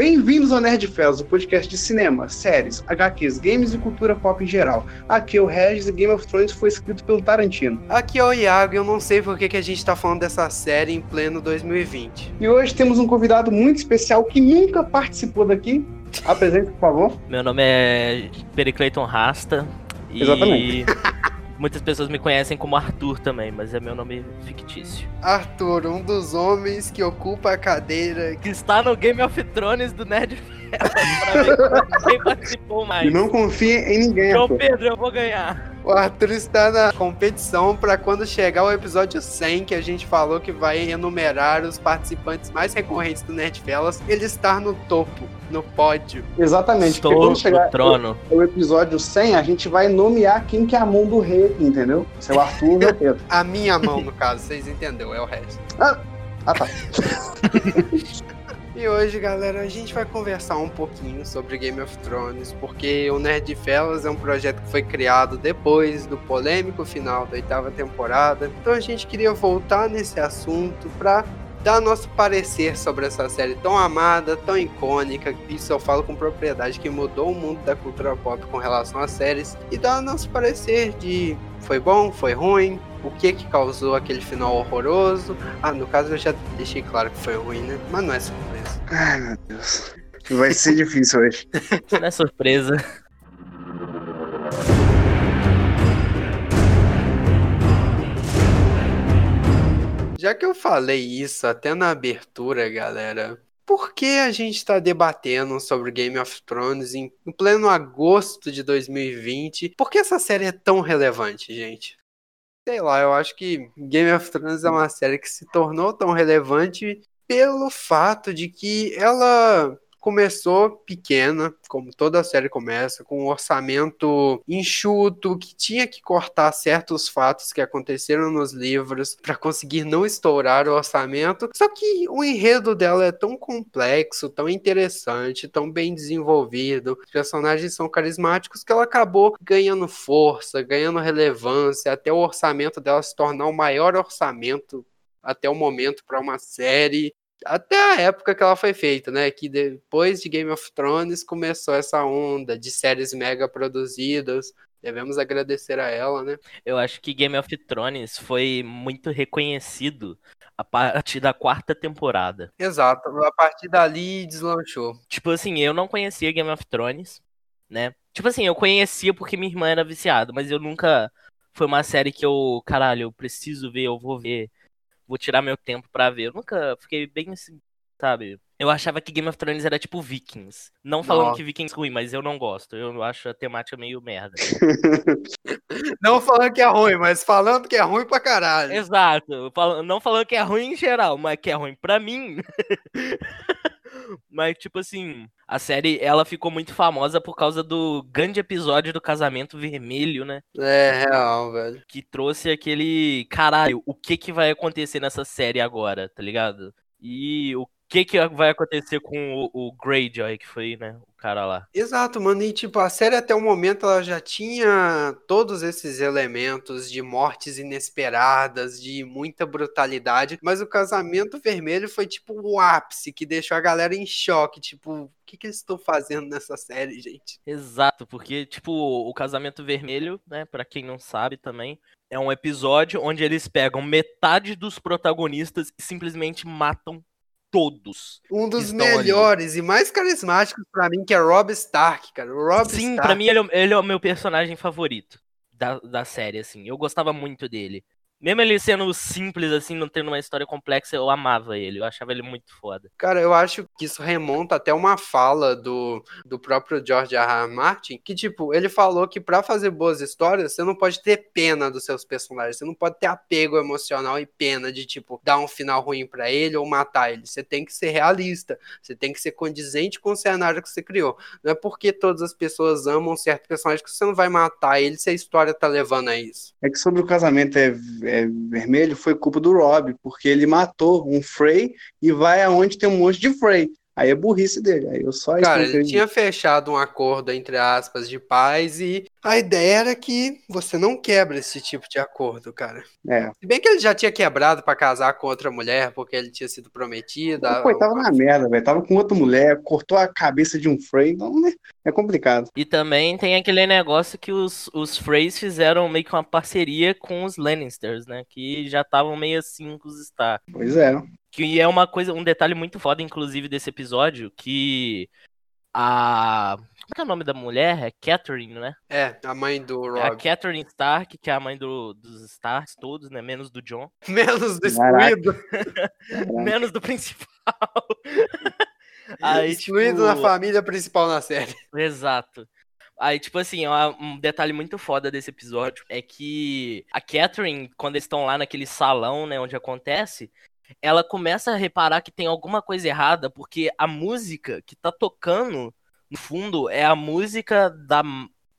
Bem-vindos ao Nerd Fellas, o podcast de cinema, séries, HQs, games e cultura pop em geral. Aqui é o Regis e Game of Thrones foi escrito pelo Tarantino. Aqui é o Iago e eu não sei por que, que a gente tá falando dessa série em pleno 2020. E hoje temos um convidado muito especial que nunca participou daqui. Apresente, por favor. Meu nome é Pericleiton Rasta. Exatamente. Muitas pessoas me conhecem como Arthur também, mas é meu nome fictício. Arthur, um dos homens que ocupa a cadeira. Que está no Game of Thrones do Nerd Fellas, pra ver quem participou mais. E não confia em ninguém. João pô. Pedro, eu vou ganhar. O Arthur está na competição para quando chegar o episódio 100, que a gente falou que vai enumerar os participantes mais recorrentes do Nerd Fellas, ele está no topo, no pódio. Exatamente, porque Estou quando chegar no trono. o episódio 100, a gente vai nomear quem que é a mão do rei entendeu? Se é o Arthur ou o Pedro. A minha mão, no caso, vocês entenderam, é o resto. Ah, tá. E hoje, galera, a gente vai conversar um pouquinho sobre Game of Thrones, porque o Nerd Fellas é um projeto que foi criado depois do polêmico final da oitava temporada. Então a gente queria voltar nesse assunto pra dar nosso parecer sobre essa série tão amada, tão icônica, isso eu falo com propriedade, que mudou o mundo da cultura pop com relação às séries, e dar nosso parecer de foi bom, foi ruim, o que que causou aquele final horroroso. Ah, no caso eu já deixei claro que foi ruim, né? Mas não é surpresa. Ai, meu Deus. Vai ser difícil hoje. Isso não é surpresa. Já que eu falei isso até na abertura, galera, por que a gente está debatendo sobre Game of Thrones em em pleno agosto de 2020? Por que essa série é tão relevante, gente? Sei lá, eu acho que Game of Thrones é uma série que se tornou tão relevante pelo fato de que ela começou pequena, como toda série começa, com um orçamento enxuto, que tinha que cortar certos fatos que aconteceram nos livros para conseguir não estourar o orçamento. Só que o enredo dela é tão complexo, tão interessante, tão bem desenvolvido, os personagens são carismáticos que ela acabou ganhando força, ganhando relevância, até o orçamento dela se tornar o maior orçamento até o momento para uma série até a época que ela foi feita, né? Que depois de Game of Thrones começou essa onda de séries mega produzidas. Devemos agradecer a ela, né? Eu acho que Game of Thrones foi muito reconhecido a partir da quarta temporada. Exato. A partir dali deslanchou. Tipo assim, eu não conhecia Game of Thrones, né? Tipo assim, eu conhecia porque minha irmã era viciada, mas eu nunca. Foi uma série que eu, caralho, eu preciso ver, eu vou ver, vou tirar meu tempo pra ver. Eu nunca fiquei bem assim, sabe? Eu achava que Game of Thrones era tipo Vikings. Não falando Nossa. que Vikings é ruim, mas eu não gosto. Eu acho a temática meio merda. Não falando que é ruim, mas falando que é ruim pra caralho. Exato. Não falando que é ruim em geral, mas que é ruim pra mim. Mas, tipo assim, a série ela ficou muito famosa por causa do grande episódio do Casamento Vermelho, né? É, real, velho. Que trouxe aquele. Caralho, o que que vai acontecer nessa série agora, tá ligado? E o que que vai acontecer com o, o Greyjoy, que foi, né? O cara lá. Exato, mano. E tipo, a série até o momento ela já tinha todos esses elementos de mortes inesperadas, de muita brutalidade, mas o casamento vermelho foi tipo o ápice que deixou a galera em choque. Tipo, o que, que eles estão fazendo nessa série, gente? Exato, porque, tipo, o Casamento Vermelho, né, Pra quem não sabe também, é um episódio onde eles pegam metade dos protagonistas e simplesmente matam todos. Um dos melhores e mais carismáticos pra mim, que é Rob Stark, cara. O Rob Sim, Stark. pra mim ele é, o- ele é o meu personagem favorito da, da série, assim. Eu gostava muito dele. Mesmo ele sendo simples, assim, não tendo uma história complexa, eu amava ele. Eu achava ele muito foda. Cara, eu acho que isso remonta até uma fala do, do próprio George R. R. Martin, que, tipo, ele falou que pra fazer boas histórias, você não pode ter pena dos seus personagens, você não pode ter apego emocional e pena de, tipo, dar um final ruim pra ele ou matar ele. Você tem que ser realista, você tem que ser condizente com o cenário que você criou. Não é porque todas as pessoas amam um certo personagem que você não vai matar ele se a história tá levando a isso. É que sobre o casamento é, é vermelho foi culpa do Rob, porque ele matou um Frey e vai aonde tem um monte de Frey. Aí é burrice dele. Aí eu só Cara, ele tinha fechado um acordo, entre aspas, de paz e a ideia era que você não quebra esse tipo de acordo, cara. É. Se bem que ele já tinha quebrado pra casar com outra mulher, porque ele tinha sido prometido. a- Pô, tava na merda, velho. Tava com outra mulher, cortou a cabeça de um Frey, então, né? É complicado. E também tem aquele negócio que os, os Freys fizeram meio que uma parceria com os Lannisters, né? Que já estavam meio assim com os Stark. Pois é. Que é uma coisa, um detalhe muito foda, inclusive, desse episódio, que a. Como que é o nome da mulher? É Catherine, né? É, a mãe do É a Rob. Catherine Stark, que é a mãe do- dos Starks todos, né? Menos do John. Menos do excluído. Menos do principal. Aí, excluído tipo, na família principal na série. Exato. Aí, tipo assim, ó, um detalhe muito foda desse episódio é que a Catherine, quando eles estão lá naquele salão, né, onde acontece, ela começa a reparar que tem alguma coisa errada, porque a música que tá tocando no fundo é a música da.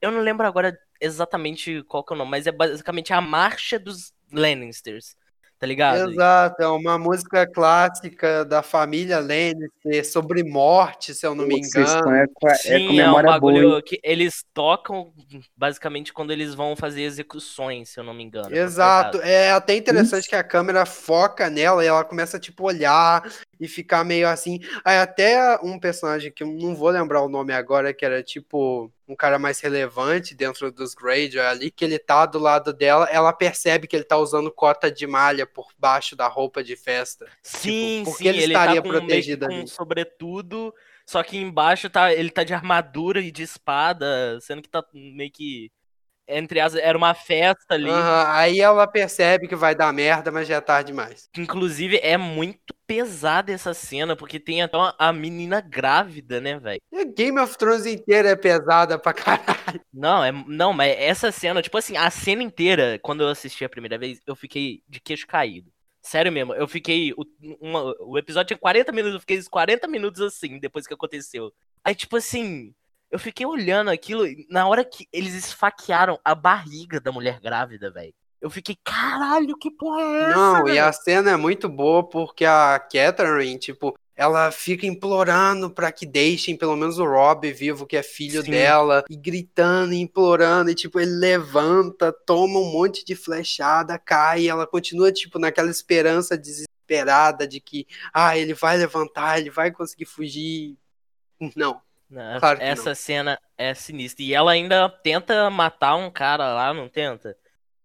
Eu não lembro agora exatamente qual que é o nome, mas é basicamente a marcha dos Lannisters, tá ligado? Exato, é uma música clássica da família Lannister sobre morte, se eu não me engano. é, é Sim, com é, um memória boa. bagulho que eles tocam basicamente quando eles vão fazer execuções, se eu não me engano. Exato, é até interessante Isso. que a câmera foca nela e ela começa tipo olhar e ficar meio assim. Aí até um personagem que eu não vou lembrar o nome agora, que era tipo um cara mais relevante dentro dos Greyjoy ali, que ele tá do lado dela, ela percebe que ele tá usando cota de malha por baixo da roupa de festa. Sim, por que sim, ele ele estaria tá com, meio que protegido com ali? sobretudo, só que embaixo tá, ele tá de armadura e de espada, sendo que tá meio que entre as era uma festa ali. Aham, aí ela percebe que vai dar merda, mas já é tarde demais. Inclusive é muito pesada essa cena, porque tem até uma- a menina grávida, né, velho? Game of Thrones inteira é pesada pra caralho. Não, é, não, mas essa cena, tipo assim, a cena inteira, quando eu assisti a primeira vez, eu fiquei de queixo caído. Sério mesmo, eu fiquei. O, uma- o episódio tinha 40 minutos, eu fiquei uns 40 minutos assim, depois que aconteceu. Aí, tipo assim, eu fiquei olhando aquilo, e na hora que eles esfaquearam a barriga da mulher grávida, velho. Eu fiquei, caralho, que porra é essa? Não, e velho?" a cena é muito boa porque a Catherine, tipo, ela fica implorando pra que deixem pelo menos o Rob vivo, que é filho Sim. dela, e gritando, e implorando, e tipo, ele levanta, toma um monte de flechada, cai, e ela continua, tipo, naquela esperança desesperada de que, ah, ele vai levantar, ele vai conseguir fugir. Não. Não, Claro que essa cena é sinistra. E ela ainda tenta matar um cara lá, não tenta?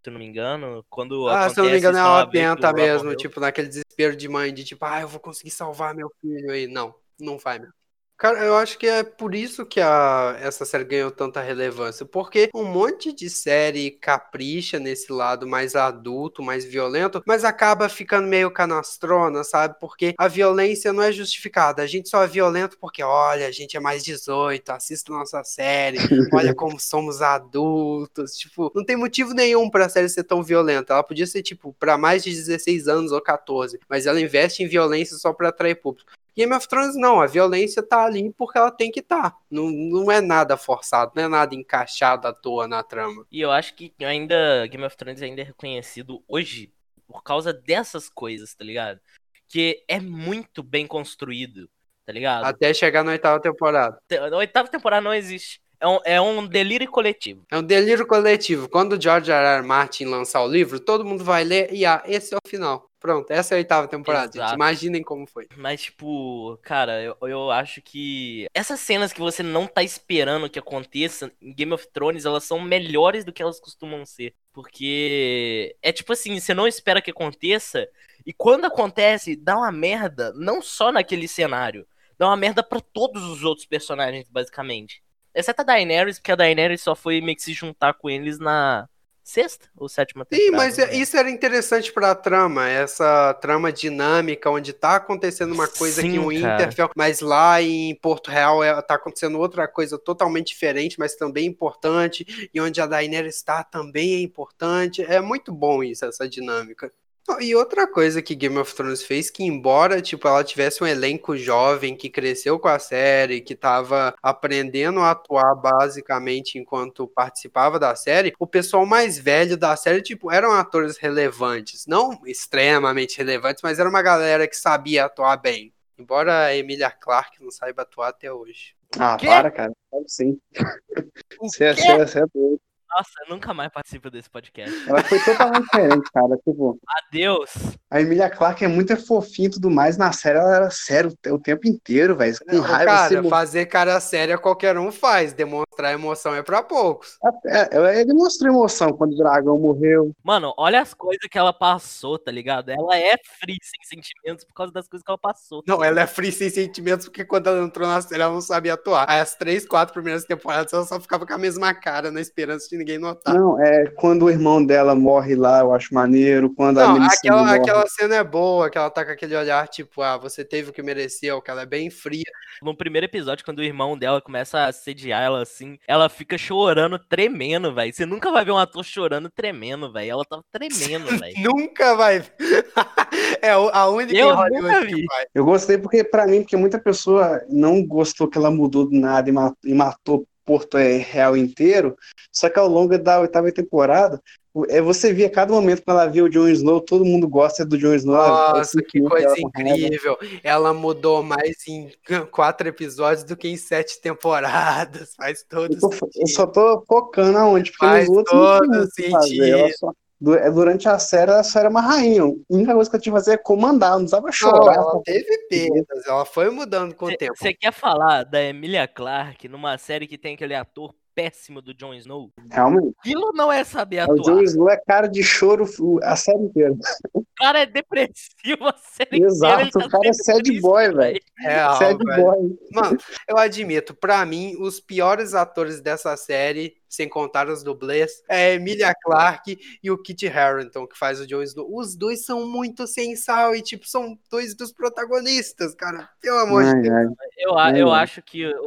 Se eu não me engano, quando Ah, se eu não me engano, ela tenta mesmo, tipo, naquele desespero de mãe, de tipo, ah, eu vou conseguir salvar meu filho aí. Não, não vai mesmo. Cara, eu acho que é por isso que a, essa série ganhou tanta relevância, porque um monte de série capricha nesse lado mais adulto, mais violento, mas acaba ficando meio canastrona, sabe? Porque a violência não é justificada, a gente só é violento porque, olha, a gente é mais 18, assista nossa série, olha como somos adultos, tipo, não tem motivo nenhum pra série ser tão violenta, ela podia ser, tipo, pra mais de 16 anos ou 14, mas ela investe em violência só pra atrair público. Game of Thrones não, a violência tá ali porque ela tem que estar. Tá. Não, não é nada forçado, não é nada encaixado à toa na trama. E eu acho que ainda Game of Thrones ainda é reconhecido hoje por causa dessas coisas, tá ligado? Que é muito bem construído, tá ligado? Até chegar na oitava temporada. A oitava temporada não existe. É um, é um delírio coletivo. É um delírio coletivo. Quando o George R. R. Martin lançar o livro, todo mundo vai ler e ah, esse é o final. Pronto, essa é a oitava temporada, Exato. gente. Imaginem como foi. Mas, tipo, cara, eu, eu acho que essas cenas que você não tá esperando que aconteça em Game of Thrones, elas são melhores do que elas costumam ser. Porque é tipo assim, você não espera que aconteça, e quando acontece, dá uma merda, não só naquele cenário, dá uma merda pra todos os outros personagens, basicamente. Exceto a Daenerys, porque a Daenerys só foi meio que se juntar com eles na sexta ou sétima Sim, temporada. mas não é- lembro. isso era interessante pra trama, essa trama dinâmica, onde tá acontecendo uma coisa Sim, que o. Winterfell, mas lá em Porto Real é, tá acontecendo outra coisa totalmente diferente, mas também importante, e onde a Daenerys está também é importante. É muito bom isso, essa dinâmica. E outra coisa que Game of Thrones fez, que embora, tipo, ela tivesse um elenco jovem que cresceu com a série, que tava aprendendo a atuar basicamente enquanto participava da série, o pessoal mais velho da série, tipo, eram atores relevantes. Não extremamente relevantes, mas era uma galera que sabia atuar bem. Embora a Emilia Clarke não saiba atuar até hoje. Ah, para, cara. Sabe sim. É, você é- você é doido. Nossa, eu nunca mais participo desse podcast. Ela foi totalmente diferente, cara. Tipo, Adeus. a Emilia Clarke é muito fofinha e tudo mais. Na série ela era sério o o tempo inteiro, velho. Com raiva. cara, você... fazer cara séria qualquer um faz. Demonstrar emoção é pra poucos. É, ela ele mostrou emoção quando o dragão morreu. Mano, olha as coisas que ela passou, tá ligado? Ela é free sem sentimentos por causa das coisas que ela passou. Não, ela é free sem sentimentos porque quando ela entrou na série ela não sabia atuar. Aí as três, quatro primeiras temporadas ela só ficava com a mesma cara na esperança de ninguém notar. Não, é quando o irmão dela morre lá, eu acho maneiro. Quando a Não, Melisandre aquela, morre. aquela cena é boa, que ela tá com aquele olhar tipo, ah, você teve o que mereceu, que ela é bem fria. No primeiro episódio, quando o irmão dela começa a assediar ela assim, ela fica chorando, tremendo, velho. Você nunca vai ver um ator chorando, tremendo, velho. Ela tava tremendo, velho. Nunca vai. é a única Eu nunca que vi. vai. Eu gostei porque, pra mim, porque muita pessoa não gostou que ela mudou do nada e matou Porto é, Real inteiro. Só que ao longo da oitava temporada, é, você via cada momento quando ela via o Jon Snow, todo mundo gosta do Jon Snow. Nossa, que sentiu coisa raiva. incrível. Ela mudou mais em quatro episódios do que em sete temporadas. Faz todo Eu, tô- eu sentido. só tô focando aonde, porque Faz nos outros não todo muito o que fazer. Ela sentido. só- é, durante a série, ela só era uma rainha. A única coisa que eu tinha que fazer é comandar, não precisava Não, chorar. ela teve perdas, ela foi mudando com o tempo. Você quer falar da Emilia Clarke numa série que tem aquele ator péssimo do Jon Snow? Realmente. Aquilo não é saber O Jon atuar. Snow é cara de choro a série inteira. O cara é depressivo a série inteira, Exato, tá o cara é sad triste, boy, velho. Real, Sad velho. boy. Mano, eu admito, pra mim, os piores atores dessa série, sem contar os dublês, é a Emilia Clarke e o Kit Harington, que faz o Jon Snow. Os dois são muito sem sal e, tipo, são dois dos protagonistas, cara. Pelo amor de Ai, Deus. ai. Eu, a- eu acho que o,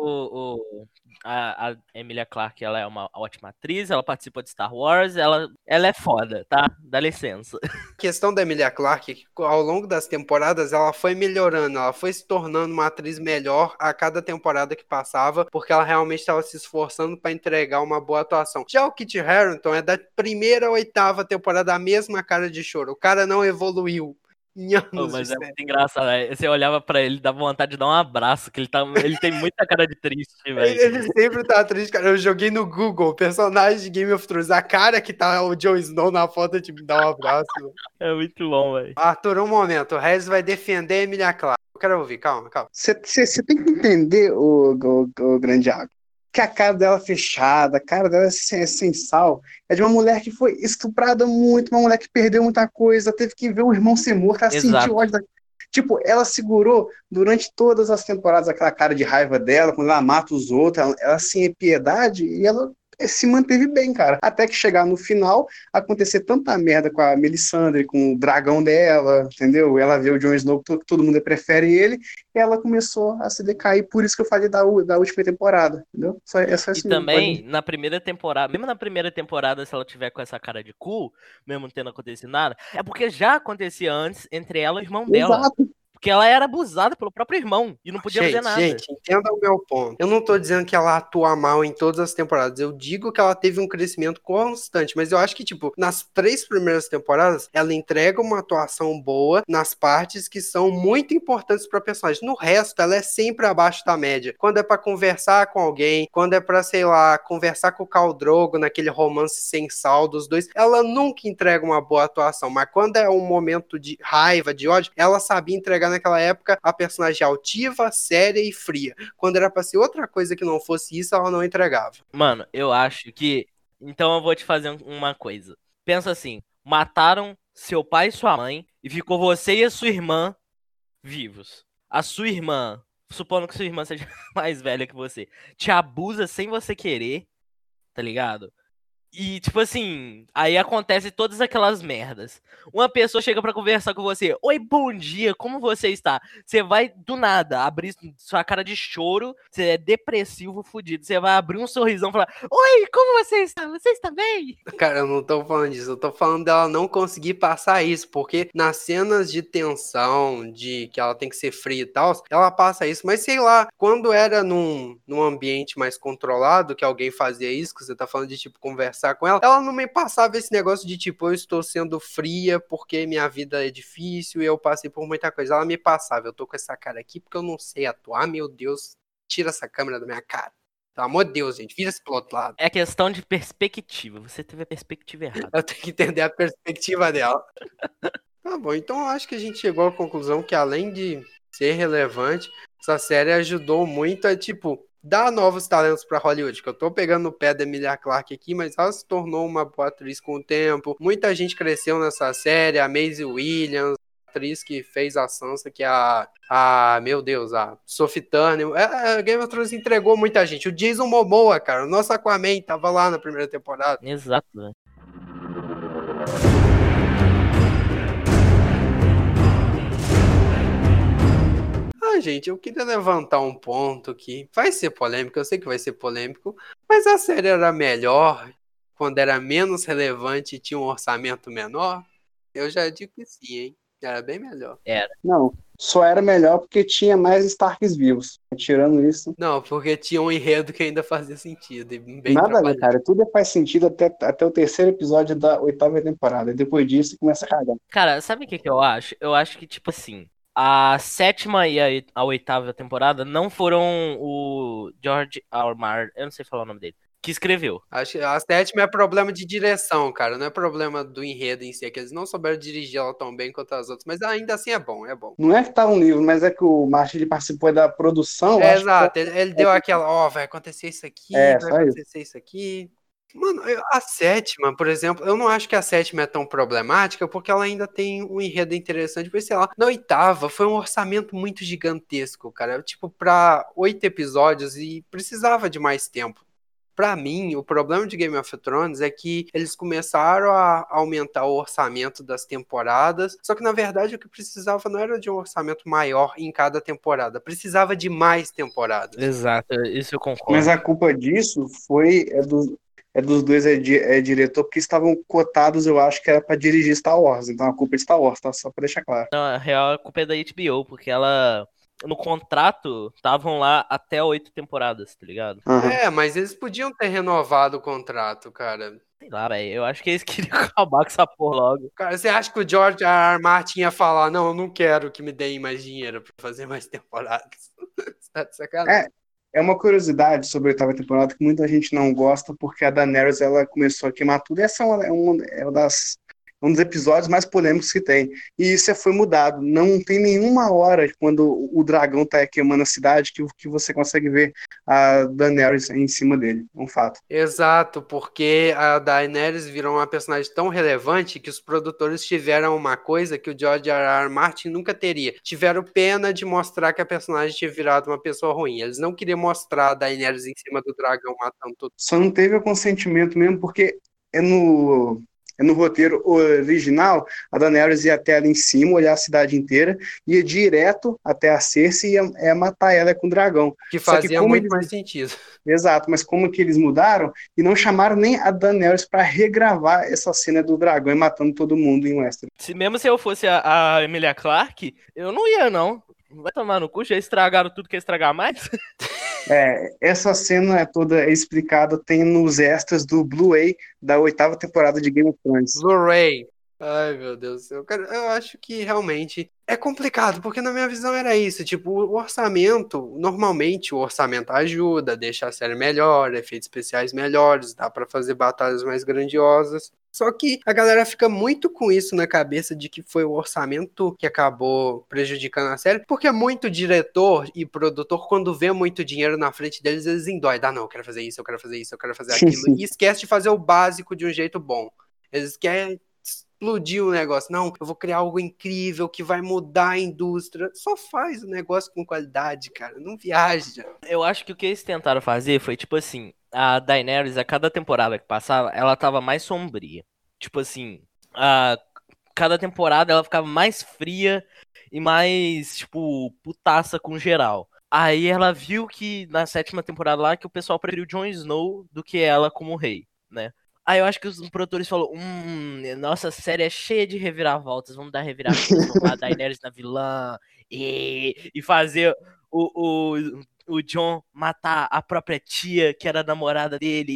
o- a, a Emilia Clarke ela é uma ótima atriz, ela participou de Star Wars, ela, ela é foda, tá? Dá licença. A questão da Emilia Clarke ao longo das temporadas ela foi melhorando, ela foi se tornando uma atriz melhor a cada temporada que passava, porque ela realmente estava se esforçando para entregar uma boa atuação. Já o Kit Harington é da primeira à oitava temporada a mesma cara de choro. O cara não evoluiu em anos. Pô, mas é série. muito engraçado, né? Você olhava pra ele, dava vontade de dar um abraço, que ele, tá, ele tem muita cara de triste, Ele, velho. ele sempre tá triste, cara. Eu joguei no Google, personagem de Game of Thrones, a cara que tá o Jon Snow na foto de me dar um abraço. É muito bom, velho. Arthur, um momento. O Regis vai defender a Emilia Clarke. Eu quero ouvir, calma, calma. Você tem que entender, o, o, o grande água, que a cara dela é fechada, a cara dela é sem, sem sal. É de uma mulher que foi estuprada muito, uma mulher que perdeu muita coisa, teve que ver o irmão ser morto, ela Exato. sentiu ódio da... Tipo, ela segurou durante todas as temporadas aquela cara de raiva dela, quando ela mata os outros, ela, ela sem piedade, e ela se manteve bem, cara. Até que chegar no final, acontecer tanta merda com a Melisandre, com o dragão dela, entendeu? Ela vê o Jon Snow, todo mundo prefere ele, e ela começou a se decair, por isso que eu falei da, da última temporada, entendeu? Só, é só E isso também, na primeira temporada, mesmo na primeira temporada, se ela tiver com essa cara de cu, mesmo tendo acontecido nada, é porque já acontecia antes entre ela e o irmão pode- dela. Porque ela era abusada pelo próprio irmão e não podia gente, fazer nada. gente, entenda o meu ponto. Eu não tô dizendo que ela atua mal em todas as temporadas. Eu digo que ela teve um crescimento constante. Mas eu acho que, tipo, nas três primeiras temporadas, ela entrega uma atuação boa nas partes que são muito importantes pra personagem. No resto, ela é sempre abaixo da média. Quando é pra conversar com alguém, quando é pra, sei lá, conversar com o Khal Drogo naquele romance sem sal dos dois, ela nunca entrega uma boa atuação. Mas quando é um momento de raiva, de ódio, ela sabia entregar naquela época a personagem altiva, séria e fria. Quando era pra ser outra coisa que não fosse isso, ela não entregava. Mano, eu acho que. Então eu vou te fazer um- uma coisa. Pensa assim: mataram seu pai e sua mãe e ficou você e a sua irmã vivos. A sua irmã, supondo que sua irmã seja mais velha que você, te abusa sem você querer, tá ligado? E, tipo assim, aí acontece todas aquelas merdas. Uma pessoa chega pra conversar com você. Oi, bom dia, como você está? Você vai, do nada, abrir sua cara de choro. Você é depressivo, fudido. Você vai abrir um sorrisão e falar: Oi, como você está? Você está bem? Cara, eu não tô falando disso, eu tô falando dela não conseguir passar isso, porque nas cenas de tensão, de que ela tem que ser fria e tal, ela passa isso, mas sei lá, quando era num, num ambiente mais controlado, que alguém fazia isso, que você tá falando de tipo conversar conversar com ela, ela não me passava esse negócio de tipo, eu estou sendo fria porque minha vida é difícil e eu passei por muita coisa. Ela me passava, eu tô com essa cara aqui porque eu não sei atuar, meu Deus, tira essa câmera da minha cara. Pelo amor de Deus, gente, vira-se pro outro lado. É questão de perspectiva. Você teve a perspectiva errada. Eu tenho que entender a perspectiva dela. tá bom, então eu acho que a gente chegou à conclusão que além de ser relevante, essa série ajudou muito a, tipo, dar novos talentos para Hollywood. Que eu tô pegando no pé da Emilia Clarke aqui, mas ela se tornou uma boa atriz com o tempo. Muita gente cresceu nessa série, a Maisie Williams, atriz que fez a Sansa, que é a, a meu Deus, a Sophie Turner. É, é, Game of Thrones entregou muita gente. O Jason Momoa, cara, o nosso Aquaman tava lá na primeira temporada. Exato, né? Ah, gente, eu queria levantar um ponto que vai ser polêmico, eu sei que vai ser polêmico, mas a série era melhor quando era menos relevante e tinha um orçamento menor? Eu já digo que sim, hein? Era bem melhor. Era. Não, só era melhor porque tinha mais Starks vivos. Tirando isso. Não, porque tinha um enredo que ainda fazia sentido. Bem nada trabalhado. cara. Tudo faz sentido até, até o terceiro episódio da oitava temporada. E depois disso começa a cagar. Cara, sabe o que, que eu acho? Eu acho que, tipo assim, a sétima e a, a oitava temporada não foram o George R. R. Martin, eu não sei falar o nome dele, que escreveu. Acho a sétima é problema de direção, cara. Não é problema do enredo em si. É que eles não souberam dirigir ela tão bem quanto as outras. Mas ainda assim é bom, é bom. Não é que tá um livro, mas é que o Martin ele participou da produção. É, acho que exato, ele, ele deu aquela, ó, vai acontecer isso aqui, É, vai só isso. acontecer isso aqui. Mano, eu- a sétima, por exemplo, eu não acho que a sétima é tão problemática, porque ela ainda tem um enredo interessante. Porque, sei lá, na oitava foi um orçamento muito gigantesco, cara. Tipo, pra oito episódios e precisava de mais tempo. Pra mim, o problema de Game of Thrones é que eles começaram a aumentar o orçamento das temporadas, só que na verdade o que precisava não era de um orçamento maior em cada temporada, precisava de mais temporadas. Exato, isso eu concordo. Mas a culpa disso foi é, do, é dos dois é, di- é diretor, porque estavam cotados, eu acho que era pra dirigir Star Wars. Então a culpa é de Star Wars, tá? Só pra deixar claro. Não, a real a culpa é da HBO, porque ela. No contrato, estavam lá até oito temporadas, tá ligado? Aham. É, mas eles podiam ter renovado o contrato, cara. Sei lá, velho. Eu acho que eles queriam acabar com essa porra logo. Cara, você acha que o George R. R. Martin ia falar, não, eu não quero que me deem mais dinheiro pra fazer mais temporadas? Tá de sacanagem? É uma curiosidade sobre a oitava temporada que muita gente não gosta, porque a Daenerys ela começou a queimar tudo. Essa é uma, é uma, é uma das, um dos episódios mais polêmicos que tem. E isso foi mudado. Não tem nenhuma hora quando o dragão tá queimando a cidade que, que você consegue ver a Daenerys em cima dele. É um fato. Exato, porque a Daenerys virou uma personagem tão relevante que os produtores tiveram uma coisa que o George R. R. Martin nunca teria. Tiveram pena de mostrar que a personagem tinha virado uma pessoa ruim. Eles não queriam mostrar a Daenerys em cima do dragão matando todo Só não teve o consentimento mesmo, porque é no, é no roteiro original, a Daenerys ia até ali em cima, olhar a cidade inteira, ia direto até a Cersei e ia, ia matar ela com o dragão. que que fazia como muito eles- mais sentido. Exato, mas como que eles mudaram e não chamaram nem a Daenerys para regravar essa cena do dragão e matando todo mundo em Westeros. Se, mesmo se eu fosse a, a Emilia Clarke, eu não ia, não. Vai tomar no cu, já estragaram tudo que ia estragar mais? É, essa cena é toda explicada, tem nos extras do Blu-ray da oitava temporada de Game of Thrones. Blu-ray. Ai, meu Deus do céu. Eu acho que realmente é complicado, porque na minha visão era isso. Tipo, o orçamento, normalmente o orçamento ajuda, deixa a série melhor, efeitos especiais melhores, dá pra fazer batalhas mais grandiosas. Só que a galera fica muito com isso na cabeça de que foi o orçamento que acabou prejudicando a série, porque muito diretor e produtor, quando vê muito dinheiro na frente deles, eles endoidam. Ah, não, eu quero fazer isso, eu quero fazer isso, eu quero fazer Sim, aquilo. sim. E esquece de fazer o básico de um jeito bom. Eles querem explodir o negócio. Não, eu vou criar algo incrível que vai mudar a indústria. Só faz o negócio com qualidade, cara. Não viaja. Eu acho que o que eles tentaram fazer foi, tipo assim, a Daenerys, a cada temporada que passava, ela tava mais sombria. Tipo assim, a cada temporada ela ficava mais fria e mais, tipo, putaça com geral. Aí ela viu que na sétima temporada lá que o pessoal preferiu Jon Snow do que ela como rei, né? Aí eu acho que os produtores falaram, hum, nossa série é cheia de reviravoltas, vamos dar reviravolta, transformar a Daenerys na vilã e, e fazer o, o, o John matar a própria tia que era namorada dele.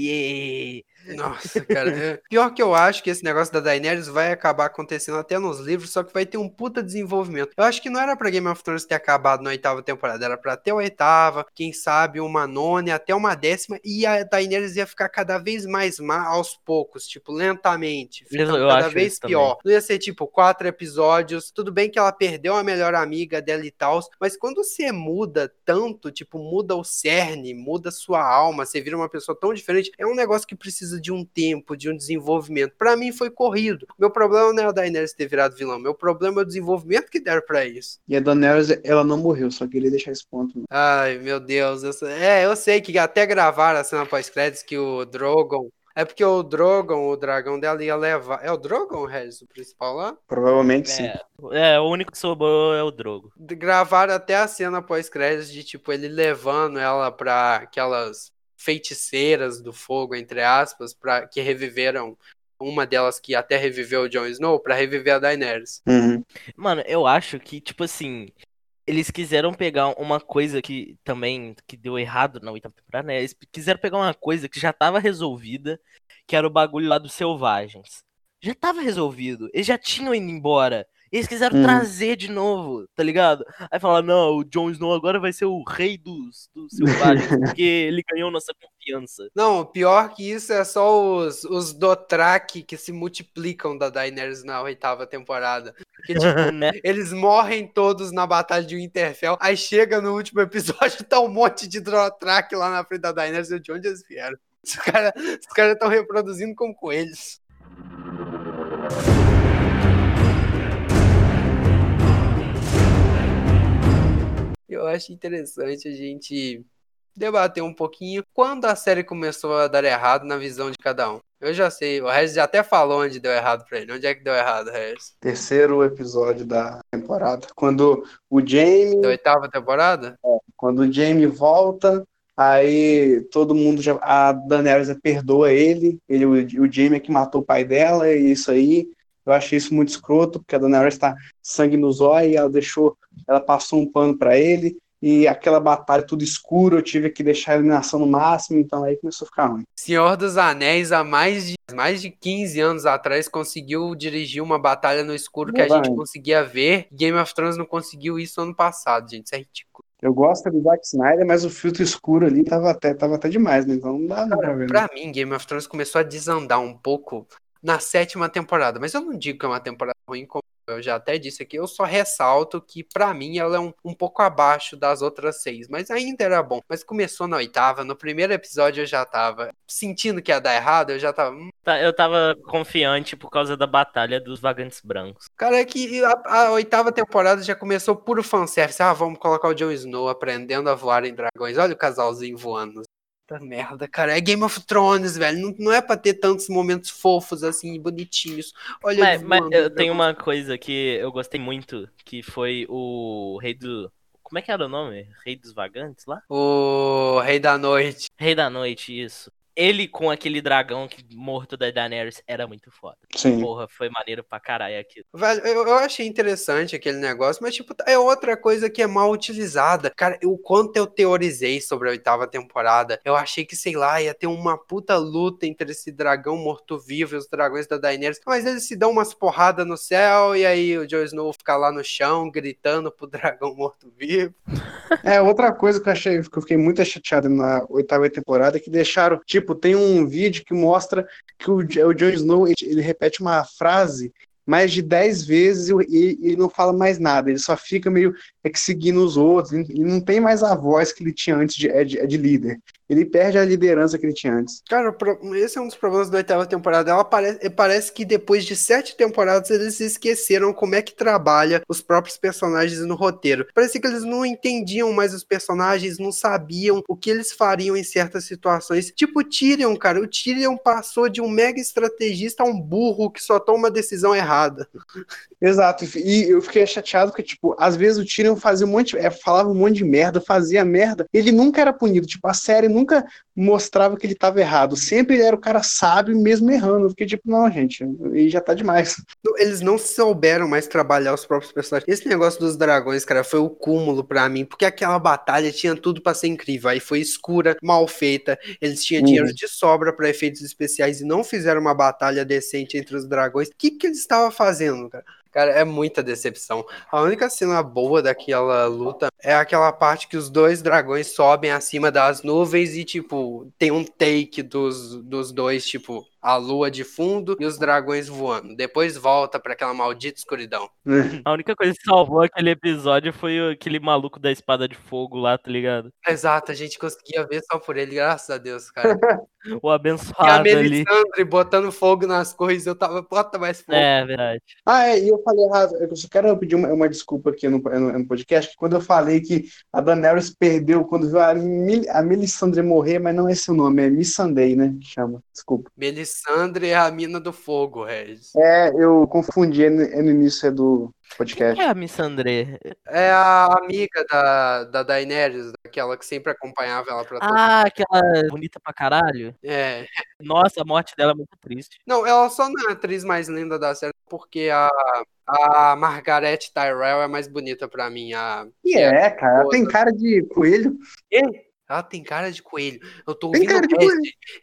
e- Nossa, cara. é- Pior que eu acho que esse negócio da Daenerys vai acabar acontecendo até nos livros, só que vai ter um puta desenvolvimento. Eu acho que não era pra Game of Thrones ter acabado na oitava temporada, era pra ter a oitava, quem sabe uma nona, até uma décima, e a Daenerys ia ficar cada vez mais má aos poucos, tipo, lentamente, ficando Eu cada vez isso também. pior. Não ia ser tipo quatro episódios, tudo bem que ela perdeu a melhor amiga dela e tal, mas quando você muda tanto, tipo, muda o cerne, muda sua alma, você vira uma pessoa tão diferente, é um negócio que precisa de um tempo, de um desenvolvimento. Pra mim foi corrido. Meu problema não é a Daenerys ter virado vilão, meu problema é o desenvolvimento que deram pra isso. E a Daenerys, ela não morreu, só queria deixar esse ponto. né? Ai, meu Deus. eu sei- É, eu sei que até gravaram a cena pós-créditos que o Drogon. É porque o Drogon, o dragão dela, ia levar. É o Drogon, Regis, o principal lá? Provavelmente sim. É, é, o único que sobrou é o Drogo. De- Gravaram até a cena pós-créditos de, tipo, ele levando ela pra aquelas feiticeiras do fogo, entre aspas, pra, que reviveram. Uma delas que até reviveu o Jon Snow, pra reviver a Daenerys. Uhum. Mano, eu acho que, tipo assim, eles quiseram pegar uma coisa que também que deu errado na oitava temporada, né? Eles quiseram pegar uma coisa que já tava resolvida, que era o bagulho lá dos selvagens. Já tava resolvido. Eles já tinham ido embora. Eles quiseram Hum. trazer de novo, tá ligado? Aí falaram, não, o Jon Snow agora vai ser o rei dos, dos selvagens, porque ele ganhou nossa confiança. Não, pior que isso é só os, os Dothraki que se multiplicam da Daenerys na oitava temporada. Porque, tipo, né? Eles morrem todos na batalha de Winterfell. Aí chega no último episódio, tá um monte de Dothraki lá na frente da Daenerys. De onde eles vieram? Os caras os cara estão reproduzindo como coelhos. Eu acho interessante a gente debater um pouquinho quando a série começou a dar errado na visão de cada um. Eu já sei, o Regis já até falou onde deu errado pra ele. Onde é que deu errado, Regis? Terceiro episódio da temporada. Quando o Jamie, Da oitava temporada? quando o Jamie volta, aí todo mundo já. A Daenerys perdoa ele. ele o, o Jamie é que matou o pai dela, e isso aí. Eu achei isso muito escroto, porque a Daenerys tá sangue nos olhos, ela deixou. Ela passou um pano pra ele. E aquela batalha tudo escuro, eu tive que deixar a eliminação no máximo, então aí começou a ficar ruim. Senhor dos Anéis, há mais de, mais de 15 anos atrás, conseguiu dirigir uma batalha no escuro que a gente conseguia ver. Game of Thrones não conseguiu isso ano passado, gente. Isso é ridículo. Eu gosto do Zack Snyder, mas o filtro escuro ali tava até, tava até demais, né? Então não dá não pra ver. né? Pra mim, Game of Thrones começou a desandar um pouco na sétima temporada. Mas eu não digo que é uma temporada ruim, como eu já até disse aqui. Eu só ressalto que, pra mim, ela é um, um pouco abaixo das outras seis. Mas ainda era bom. Mas começou na oitava. No primeiro episódio eu já tava sentindo que ia dar errado. Eu já tava. "Hum, Tá, Eu tava confiante por causa da batalha dos vagantes brancos. Cara, é que a, a oitava temporada já começou puro fanservice. Ah, vamos colocar o Jon Snow aprendendo a voar em dragões. Olha o casalzinho voando. Puta merda, cara. É Game of Thrones, velho. Não, não é pra ter tantos momentos fofos, assim, bonitinhos. Olha Mas, mas eu tenho uma coisa que eu gostei muito, que foi o rei do. Como é que era o nome? Rei dos Vagantes lá? O Rei da Noite. Rei da Noite, isso. Ele com aquele dragão que, morto da Daenerys era muito foda. Sim. Porra, foi maneiro pra caralho aquilo. Velho, eu, eu achei interessante aquele negócio, mas, tipo, é outra coisa que é mal utilizada. Cara, o quanto eu teorizei sobre a oitava temporada, eu achei que, sei lá, ia ter uma puta luta entre esse dragão morto-vivo e os dragões da Daenerys. Mas eles se dão umas porradas no céu, e aí o Jon Snow fica lá no chão, gritando pro dragão morto-vivo. É, outra coisa que eu achei, que eu fiquei muito chateado na oitava temporada, é que deixaram, tipo, tem um vídeo que mostra que o, o Jon Snow, ele, repete uma frase mais de 10 vezes e, e ele não fala mais nada, ele só fica meio é que seguindo os outros, ele não tem mais a voz que ele tinha antes de, é de, é de líder. Ele perde a liderança que ele tinha antes. Cara, esse é um dos problemas da oitava temporada. Ela parece, parece que depois de sete temporadas eles esqueceram como é que trabalha os próprios personagens no roteiro. Parecia que eles não entendiam mais os personagens, não sabiam o que eles fariam em certas situações. Tipo o Tyrion, cara. O Tyrion passou de um mega estrategista a um burro que só toma uma decisão errada. Exato, e eu fiquei chateado porque, tipo, às vezes o Tyrion fazia um monte, é, falava um monte de merda, fazia merda, ele nunca era punido, tipo, a série nunca mostrava que ele estava errado. Sempre ele era o cara sábio, mesmo errando. Eu fiquei tipo, não, gente, e já tá demais. Eles não souberam mais trabalhar os próprios personagens. Esse negócio dos dragões, cara, foi o cúmulo para mim, porque aquela batalha tinha tudo para ser incrível. Aí foi escura, mal feita. Eles tinham uhum. dinheiro de sobra para efeitos especiais e não fizeram uma batalha decente entre os dragões. O que, que eles estavam fazendo, cara? Cara, é muita decepção. A única cena boa daquela luta é aquela parte que os dois dragões sobem acima das nuvens e, tipo, tem um take dos, dos dois, tipo, a lua de fundo e os dragões voando. Depois volta para aquela maldita escuridão. A única coisa que salvou aquele episódio foi aquele maluco da espada de fogo lá, tá ligado? Exato, a gente conseguia ver só por ele, graças a Deus, cara. o abençoado e a Melisandre botando fogo nas coisas, eu tava, bota mais fogo. É, verdade. Ah, é, e eu falei errado, eu só quero pedir uma, uma desculpa aqui no, no, no, podcast, que quando eu falei que a Daenerys perdeu quando viu a, Mil, a Melisandre morrer, mas não é esse o nome, é Missandei, né, que chama, desculpa. Melisandre Alessandra é a mina do fogo, Regis. É, eu confundi no, no início do podcast. Quem é a Miss André? É a amiga da, da Daenerys, aquela que sempre acompanhava ela pra todo. Ah, aquela bonita pra caralho? É. Nossa, a morte dela é muito triste. Não, ela só não é a atriz mais linda da série, porque a, a Margaret Tyrell é mais bonita pra mim. A, e é, cara, ela tem cara de coelho. E? Ela tem cara de coelho. Eu tô ouvindo.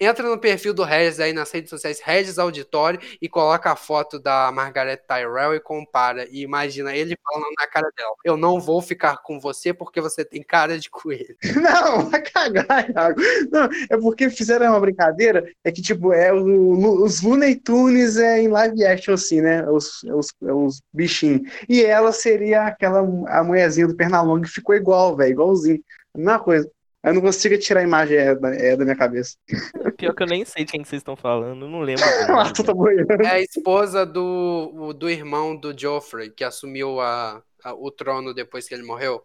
Entra no perfil do Regis aí nas redes sociais, Regis Auditório, e coloca a foto da Margaret Tyrell e compara. E imagina ele falando na cara dela: Eu não vou ficar com você porque você tem cara de coelho. Não, vai cagar, Iago. Não, é porque fizeram uma brincadeira. É que, tipo, é o, os Looney Tunes é em live action, assim, né? Os, os, os bichinhos. E ela seria aquela a mulherzinha do Pernalonga que ficou igual, velho, igualzinho. A mesma coisa. Eu não consigo tirar a imagem é, é, da minha cabeça. Pior que eu nem sei de quem vocês estão falando, não lembro. é a esposa do, do irmão do Joffrey, que assumiu a, a, o trono depois que ele morreu.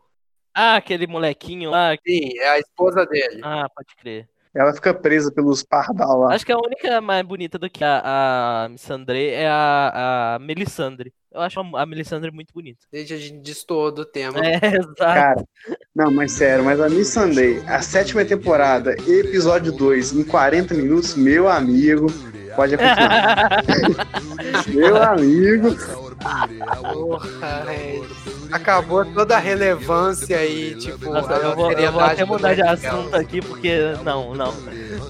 Ah, aquele molequinho lá. Sim, é a esposa dele. Ah, pode crer. Ela fica presa pelos pardal lá. Acho que a única mais bonita do que a, a Missandre é a, a Melissandre. Eu acho a Melissandre muito bonita. Gente, a gente destoou do tema. É, exato. Cara, não, mas sério, mas a Missandei, a sétima temporada, episódio 2, em 40 minutos, meu amigo, pode continuar. meu amigo. Porra, é. Acabou toda a relevância aí, tipo, Nossa, eu, vou, eu vou até mudar de assunto aqui, porque não, não,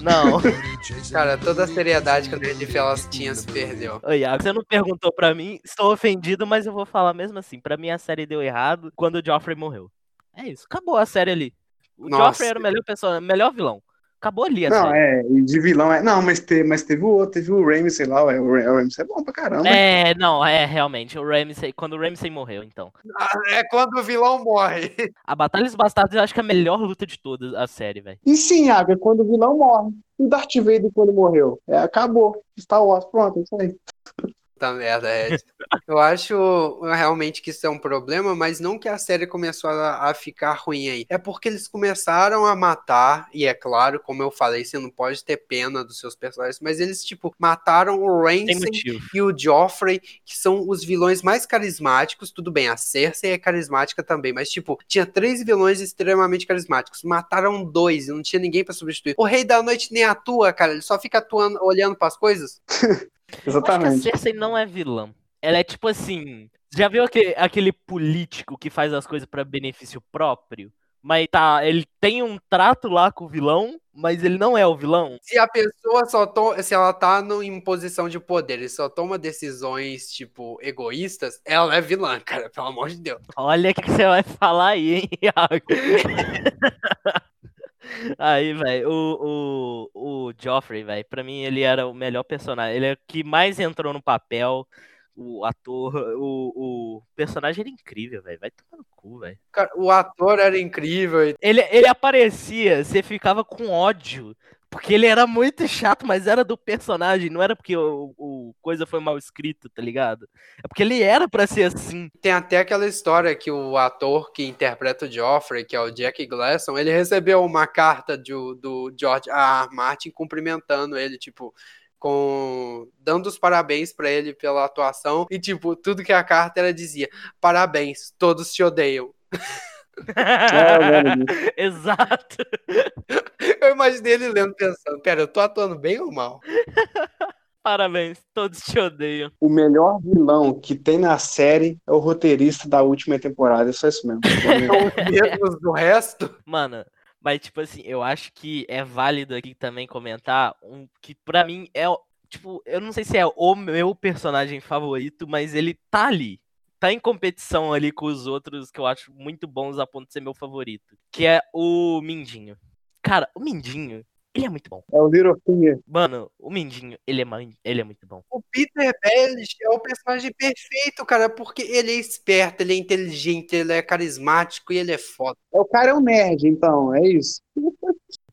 não. Cara, toda a seriedade que a Nerd de Elas tinha se perdeu. Oi, Iago, você não perguntou pra mim, estou ofendido, mas eu vou falar mesmo assim. Pra mim a série deu errado quando o Joffrey morreu. É isso, acabou a série ali. O Nossa. Joffrey era o melhor, pessoa, melhor vilão. Acabou ali, Não, é, de vilão é. Não, mas, teve, mas teve o outro, teve o Ramsey lá, ué, o Ramsey é bom pra caramba. É, não, é realmente. O Ramsey, quando o Ramsey morreu, então. Ah, é quando o vilão morre. A Batalha dos Bastardos eu acho que é a melhor luta de todas a série, velho. E sim, Água, é quando o vilão morre. E o Darth Vader quando morreu. É, acabou. Star Wars, pronto, é isso aí. Puta merda, Ed. Eu acho realmente que isso é um problema, mas não que a série começou a, a, ficar ruim aí. É porque eles começaram a matar, e é claro, como eu falei, você não pode ter pena dos seus personagens, mas eles, tipo, mataram o Rancen e o Joffrey, que são os vilões mais carismáticos. Tudo bem, a Cersei é carismática também, mas, tipo, tinha três vilões extremamente carismáticos. Mataram dois e não tinha ninguém para substituir. O Rei da Noite nem atua, cara, ele só fica atuando, olhando para as coisas. Exatamente. acho que a Cersei não é vilã. Ela é tipo assim. Já viu aquele, aquele político que faz as coisas para benefício próprio? Mas tá, ele tem um trato lá com o vilão, mas ele não é o vilão. Se a pessoa só toma, se ela tá no, em posição de poder e só toma decisões, tipo, egoístas, ela é vilã, cara, pelo amor de Deus. Olha o que você vai falar aí, hein, Iago. Aí, velho, o, o, o Joffrey, velho, pra mim ele era o melhor personagem. Ele é o que mais entrou no papel. O ator, o, o personagem era incrível, velho. Vai tomar no cu, velho. O ator era incrível. Ele, ele aparecia, você ficava com ódio porque ele era muito chato, mas era do personagem, não era porque o, o coisa foi mal escrito, tá ligado? É porque ele era para ser assim. Tem até aquela história que o ator que interpreta o Joffrey, que é o Jack Glasson, ele recebeu uma carta do, do George R. R. Martin cumprimentando ele, tipo, com dando os parabéns para ele pela atuação e tipo, tudo que a carta ela dizia: "Parabéns, todos te odeiam". É, Exato. Eu imaginei ele lendo pensando, pera, eu tô atuando bem ou mal? Parabéns, todos te odeiam. O melhor vilão que tem na série é o roteirista da última temporada. É só isso mesmo. Os mesmos do resto? Mano, mas tipo assim, eu acho que é válido aqui também comentar um que pra mim é, tipo, eu não sei se é o meu personagem favorito, mas ele tá ali. Tá em competição ali com os outros que eu acho muito bons a ponto de ser meu favorito. Que é o Mindinho. Cara, o Mindinho, ele é muito bom. É o Littlefinger. Mano, o Mindinho, ele é, man- ele é muito bom. O Peter Bellish é o personagem perfeito, cara, porque ele é esperto, ele é inteligente, ele é carismático e ele é foda. O cara é um nerd, então, é isso.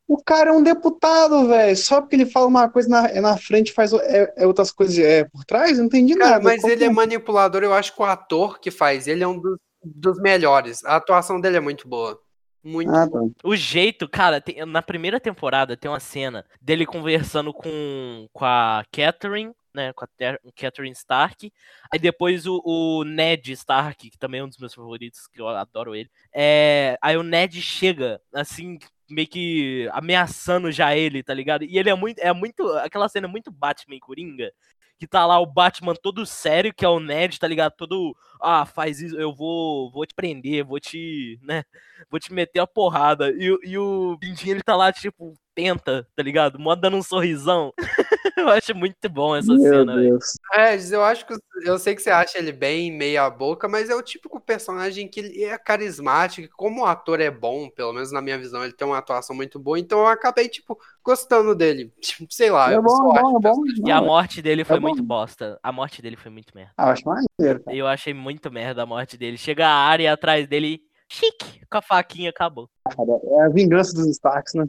O cara é um deputado, velho. Só porque ele fala uma coisa na, é na frente faz é, é outras coisas é, por trás, não entendi Cara, nada. mas Como- ele é manipulador, eu acho que o ator que faz ele é um dos, dos melhores. A atuação dele é muito boa. Muito Ah, tá. O jeito, cara, tem- na primeira temporada tem uma cena dele conversando com, com a Catherine, né? Com a Catherine Stark. Aí depois o, o Ned Stark, que também é um dos meus favoritos, que eu adoro ele. É, aí o Ned chega, assim, meio que ameaçando já ele, tá ligado? E ele é muito. É muito. Aquela cena é muito Batman e Coringa. Que tá lá o Batman todo sério, que é o Ned, tá ligado? Todo. Ah, faz isso, eu vou, vou te prender, vou te. né? Vou te meter a porrada. E, e o Mindinho, ele tá lá, tipo, tenta, tá ligado? Mó dando um sorrisão. eu acho muito bom essa Meu cena. Deus. É, eu acho que eu sei que você acha ele bem meia boca, mas é o típico personagem que ele é carismático, e como o ator é bom, pelo menos na minha visão, ele tem uma atuação muito boa, então eu acabei tipo gostando dele. Tipo, sei lá, É eu bom, é acho bom, é bom. E a morte dele foi é bom. muito bosta. A morte dele foi muito merda. Ah, eu acho maneiro, cara. Eu achei muito merda a morte dele. Chega a área atrás dele, chique, com a faquinha, acabou. É a vingança dos Starks, né?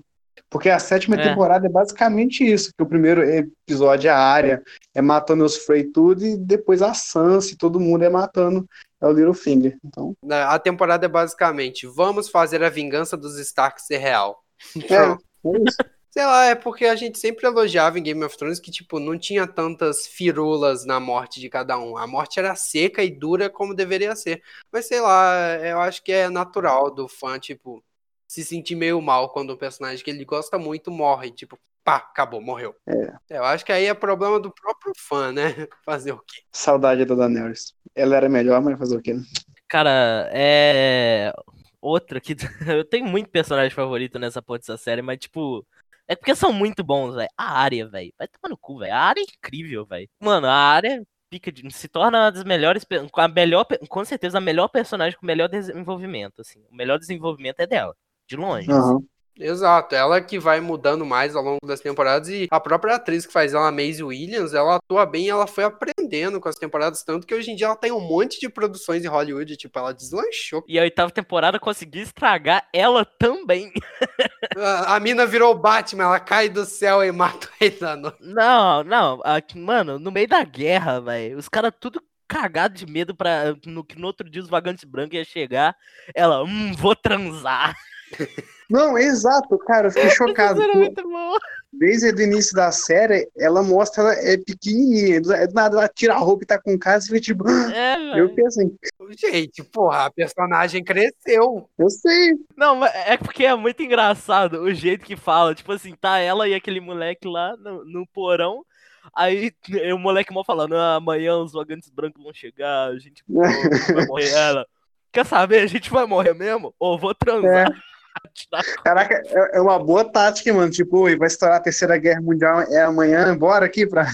Porque a sétima É. temporada é basicamente isso, que o primeiro episódio é a área, é matando os Frey e tudo, e depois a Sansa e todo mundo é matando é o Littlefinger. Então, A temporada é basicamente: vamos fazer a vingança dos Stark ser real. é, é isso. Sei lá, é porque a gente sempre elogiava em Game of Thrones que, tipo, não tinha tantas firulas na morte de cada um. A morte era seca e dura como deveria ser. Mas sei lá, eu acho que é natural do fã, tipo, se sentir meio mal quando o personagem que ele gosta muito morre. Tipo, pá, acabou, morreu. É. Eu acho que aí é problema do próprio fã, né? Fazer o quê? Saudade da Daenerys. Ela era melhor, mas fazer o quê? né? Cara, é. Outra que. Eu tenho muito personagem favorito nessa porra dessa série, mas, tipo. É porque são muito bons, velho. A área, velho. Vai tomar no cu, velho. A área é incrível, velho. Mano, a área pica de- se torna uma das melhores. a melhor, com certeza, a melhor personagem com o melhor desenvolvimento, assim. O melhor desenvolvimento é dela. De longe. Aham. Exato, ela que vai mudando mais ao longo das temporadas e a própria atriz que faz ela, a Maisie Williams, ela atua bem, ela foi aprendendo com as temporadas, tanto que hoje em dia ela tem um monte de produções em Hollywood, tipo, ela deslanchou. E a oitava temporada conseguiu estragar ela também. A, a mina virou o Batman, ela cai do céu e mata ele da noite. Não, não. aqui, mano, no meio da guerra, velho. Os caras tudo cagado de medo pra. No, que no outro dia os vagantes brancos iam chegar. Ela, hum, vou transar. Não, exato, cara, eu fiquei chocado. Era muito bom. Desde o início da série, ela mostra ela é pequenininha. Do do nada ela tira a roupa e tá com casa e fica tipo. É, Eu fiquei assim, Gente, porra, a personagem cresceu. eu sei. Não, mas é porque é muito engraçado o jeito que fala. Tipo assim, tá ela e aquele moleque lá no, no porão. Aí o moleque mal falando, ah, amanhã os vagantes brancos vão chegar, a gente pô, vai morrer. Ela, quer saber? A gente vai morrer mesmo? Ou vou transar? Tirar Caraca, é é uma boa tática, mano. Tipo, "Ui, vai estourar a terceira guerra mundial é amanhã, bora aqui pra.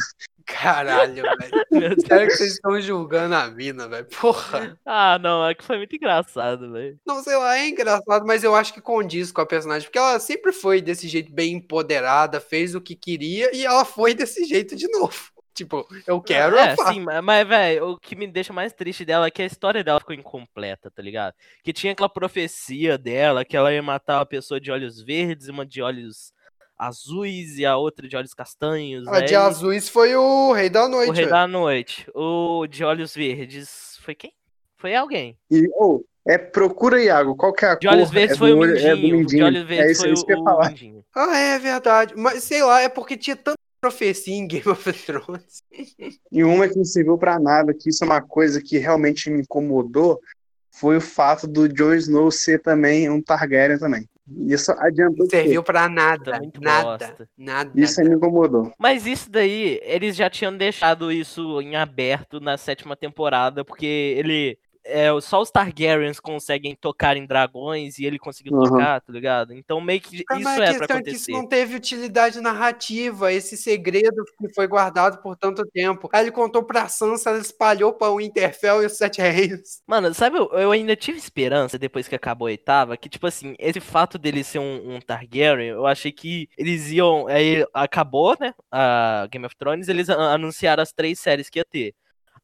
Caralho, velho. Sério que vocês estão julgando a mina, velho. Porra. Ah, não, é que foi muito engraçado, velho. Não sei lá, é engraçado, mas eu acho que condiz com a personagem, porque ela sempre foi desse jeito bem empoderada, fez o que queria e ela foi desse jeito de novo. Tipo, eu quero, É, sim, mas- mas, velho, o que me deixa mais triste dela é que a história dela ficou incompleta, tá ligado? Que tinha aquela profecia dela que ela ia matar uma pessoa de olhos verdes, uma de olhos azuis e a outra de olhos castanhos. A aí de azuis foi o Rei da Noite. O Rei da Noite. O de olhos verdes foi quem? Foi alguém. E, ô, é, procura, Iago, qual que é a De cor? olhos verdes é foi do o olho- Mindinho. É do de olhos verdes é isso, foi é isso que eu ia o, o falar. Ah, é verdade. Mas sei lá, é porque tinha tanta profecia em Game of Thrones. E uma que não serviu pra nada, que isso é uma coisa que realmente me incomodou, foi o fato do Jon Snow ser também um Targaryen também. Isso adiantou. Não serviu Tá nada. muito Nada. bosta. Nada. Isso aí me incomodou. Mas isso daí, eles já tinham deixado isso em aberto na sétima temporada, porque ele. É, só os Targaryens conseguem tocar em dragões e ele conseguiu Uhum. tocar, tá ligado? Então meio que Ah, isso mas a é pra questão é que isso acontecer. não teve utilidade narrativa, esse segredo que foi guardado por tanto tempo. Aí ele contou pra Sansa, ela espalhou pra Winterfell e os Sete Reinos. Mano, sabe, eu, eu ainda tive esperança depois que acabou a oitava, que, tipo assim, esse fato dele ser um, um Targaryen, eu achei que eles iam. Aí acabou, né? A Game of Thrones, eles anunciaram as três séries que ia ter.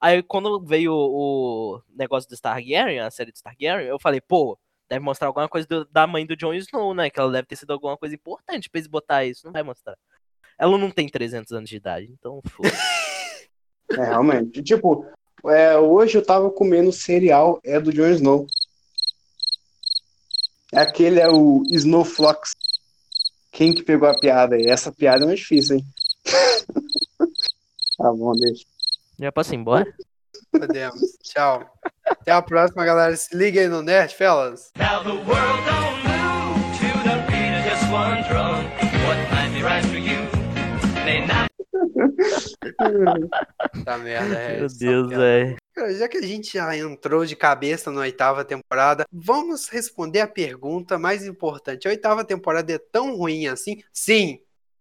Aí quando veio o, negócio do Targaryen, a série do Targaryen, eu falei, pô, deve mostrar alguma coisa do- da mãe do Jon Snow, né? Que ela deve ter sido alguma coisa importante pra eles botar isso. Não vai mostrar. Ela não tem 300 anos de idade, então foda. É, realmente. Tipo, é, hoje eu tava comendo cereal, é do Jon Snow. É Aquele é o Snowflux. Quem que pegou a piada aí? Essa piada é mais difícil, hein? tá bom, deixa. Já posso ir embora? Podemos. Tchau. Até a próxima, galera. Se liga aí no Nerd, fellas. Now the world don't move to the beat of just one drum. What might be right for you may not. Tá merda, é. Meu Deus, velho. Cara, já que a gente já entrou de cabeça na oitava temporada, vamos responder a pergunta mais importante. A oitava temporada é tão ruim assim? Sim.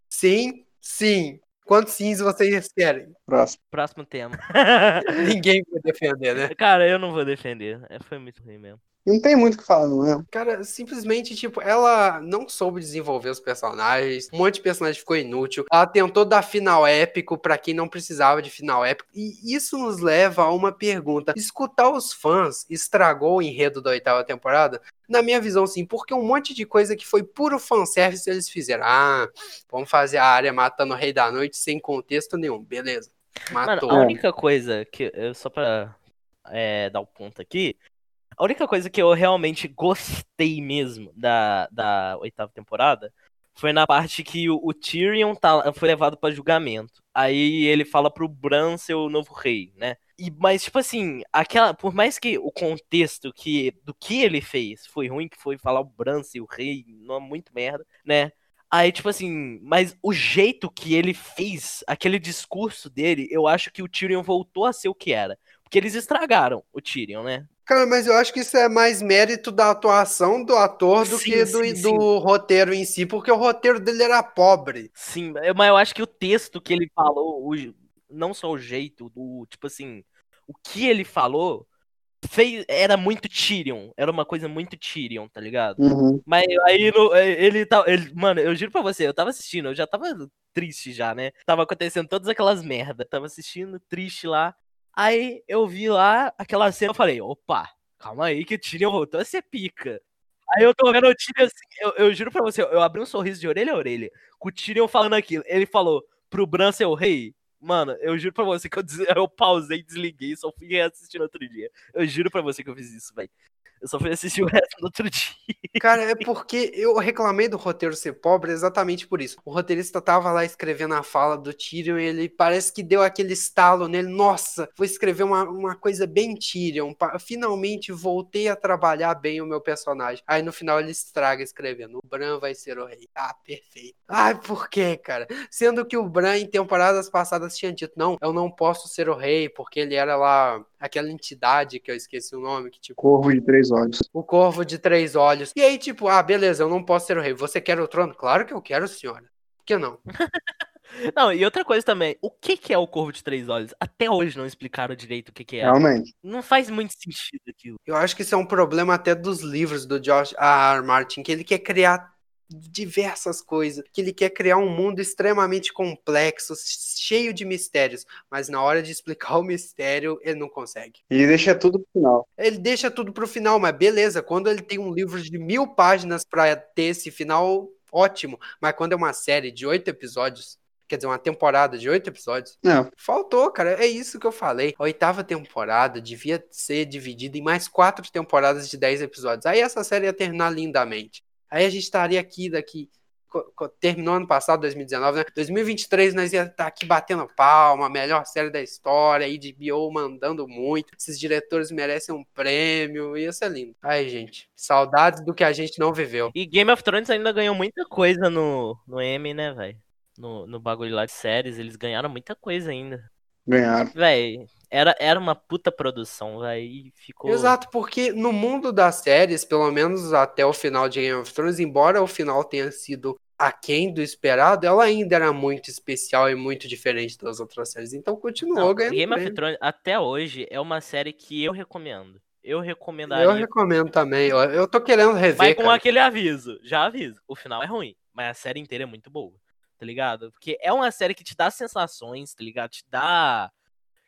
Sim. Sim. Quantos sims vocês querem? Próximo. Próximo tema. Ninguém vai defender, né? Cara, eu não vou defender. É, Foi muito ruim mesmo. Não tem muito o que falar, não é? Cara, simplesmente, tipo, ela não soube desenvolver os personagens, um monte de personagem ficou inútil. Ela tentou dar final épico pra quem não precisava de final épico. E isso nos leva a uma pergunta: escutar os fãs estragou o enredo da oitava temporada? Na minha visão, sim, porque um monte de coisa que foi puro fanservice eles fizeram. Ah, vamos fazer a área matando o Rei da Noite sem contexto nenhum. Beleza. Mano, Matou. a única coisa que. eu- Só pra é, dar o ponto aqui. A única coisa que eu realmente gostei mesmo da, da oitava temporada foi na parte que o, o Tyrion tá, foi levado pra julgamento. Aí ele fala pro Bran ser o novo rei, né? E, mas, tipo assim, aquela. Por mais que o contexto que, do que ele fez foi ruim, que foi falar o Bran ser o rei, não é muito merda, né? Aí, tipo assim, mas o jeito que ele fez, aquele discurso dele, eu acho que o Tyrion voltou a ser o que era. Porque eles estragaram o Tyrion, né? Cara, mas eu acho que isso é mais mérito da atuação do ator do Sim, que do, sim, do sim. roteiro em si, porque o roteiro dele era pobre. Sim, mas eu acho que o texto que ele falou, o- não só o jeito, o tipo assim, o que ele falou fez, era muito Tyrion, era uma coisa muito Tyrion, tá ligado? Uhum. Mas aí no- ele tá. Ele, mano, eu juro pra você, eu tava assistindo, eu já tava triste já, né? Tava acontecendo todas aquelas merda. Tava assistindo, triste lá. Aí eu vi lá aquela cena, eu falei, opa, calma aí que o Tyrion voltou a ser pica. Aí eu tô vendo o Tyrion assim, eu, eu juro pra você, eu abri um sorriso de orelha a orelha, com o Tyrion falando aquilo. Ele falou, pro Bran ser o rei, mano, eu juro pra você que eu, des- eu pausei, desliguei, só fui assistir no outro dia. Eu juro pra você que eu fiz isso, velho. Eu só fui assistir o resto no outro dia. Cara, é porque eu reclamei do roteiro ser pobre exatamente por isso. O roteirista tava lá escrevendo a fala do Tyrion e ele parece que deu aquele estalo nele. Nossa, vou escrever uma, uma coisa bem Tyrion. Finalmente voltei a trabalhar bem o meu personagem. Aí no final ele estraga escrevendo: o Bran vai ser o rei. Ah, perfeito. Ai, por quê, cara? Sendo que o Bran em temporadas passadas tinha dito: não, eu não posso ser o rei, porque ele era lá aquela entidade que eu esqueci o nome, que tipo. Corvo de três olhos. O corvo de três olhos. E aí, tipo, ah, beleza, eu não posso ser o rei. Você quer o trono? Claro que eu quero, senhora. Por que não? Não, e outra coisa também, o que que é o Corvo de Três Olhos? Até hoje não explicaram direito o que que é. Realmente. Não faz muito sentido aquilo. Eu acho que isso é um problema até dos livros do George R. R. Martin, que ele quer criar diversas coisas, que ele quer criar um mundo extremamente complexo, cheio de mistérios, mas na hora de explicar o mistério, ele não consegue. E deixa tudo pro final. Ele deixa tudo pro final, mas beleza, quando ele tem um livro de mil páginas pra ter esse final, ótimo, mas quando é uma série de oito episódios, quer dizer, uma temporada de oito episódios, Não. Faltou, cara. É isso que eu falei. A oitava temporada devia ser dividida em mais quatro temporadas de dez episódios. Aí essa série ia terminar lindamente. Aí a gente estaria aqui daqui terminou ano passado, 2019, né? 2023 nós ia estar aqui batendo palma, melhor série da história, HBO mandando muito, esses diretores merecem um prêmio, ia ser lindo. Ai, gente, saudades do que a gente não viveu. E Game of Thrones ainda ganhou muita coisa no, no Emmy, né, velho? No, no bagulho lá de séries, eles ganharam muita coisa ainda. Ganharam. Véi, era, era uma puta produção, véi, e ficou... Exato, porque no mundo das séries, pelo menos até o final de Game of Thrones, embora o final tenha sido aquém do esperado, ela ainda era muito especial e muito diferente das outras séries. Então continuou Não, ganhando. Game of prêmio. Thrones, até hoje, é uma série que eu recomendo. Eu recomendaria. Eu recomendo também. ó. Eu tô querendo rever. Mas com cara. aquele aviso, já aviso. O final é ruim, mas a série inteira é muito boa, tá ligado? Porque é uma série que te dá sensações, tá ligado? Te dá.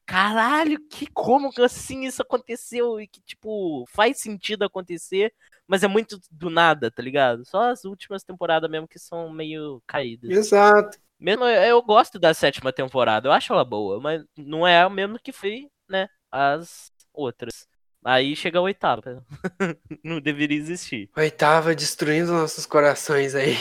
Caralho, que como que assim isso aconteceu e que, tipo, faz sentido acontecer, mas é muito do nada, tá ligado? Só as últimas temporadas mesmo que são meio caídas. Exato. Mesmo eu, eu gosto da sétima temporada, eu acho ela boa, mas não é o mesmo que foi, né, as outras. Aí chega a oitava. não deveria existir. Oitava destruindo nossos corações aí.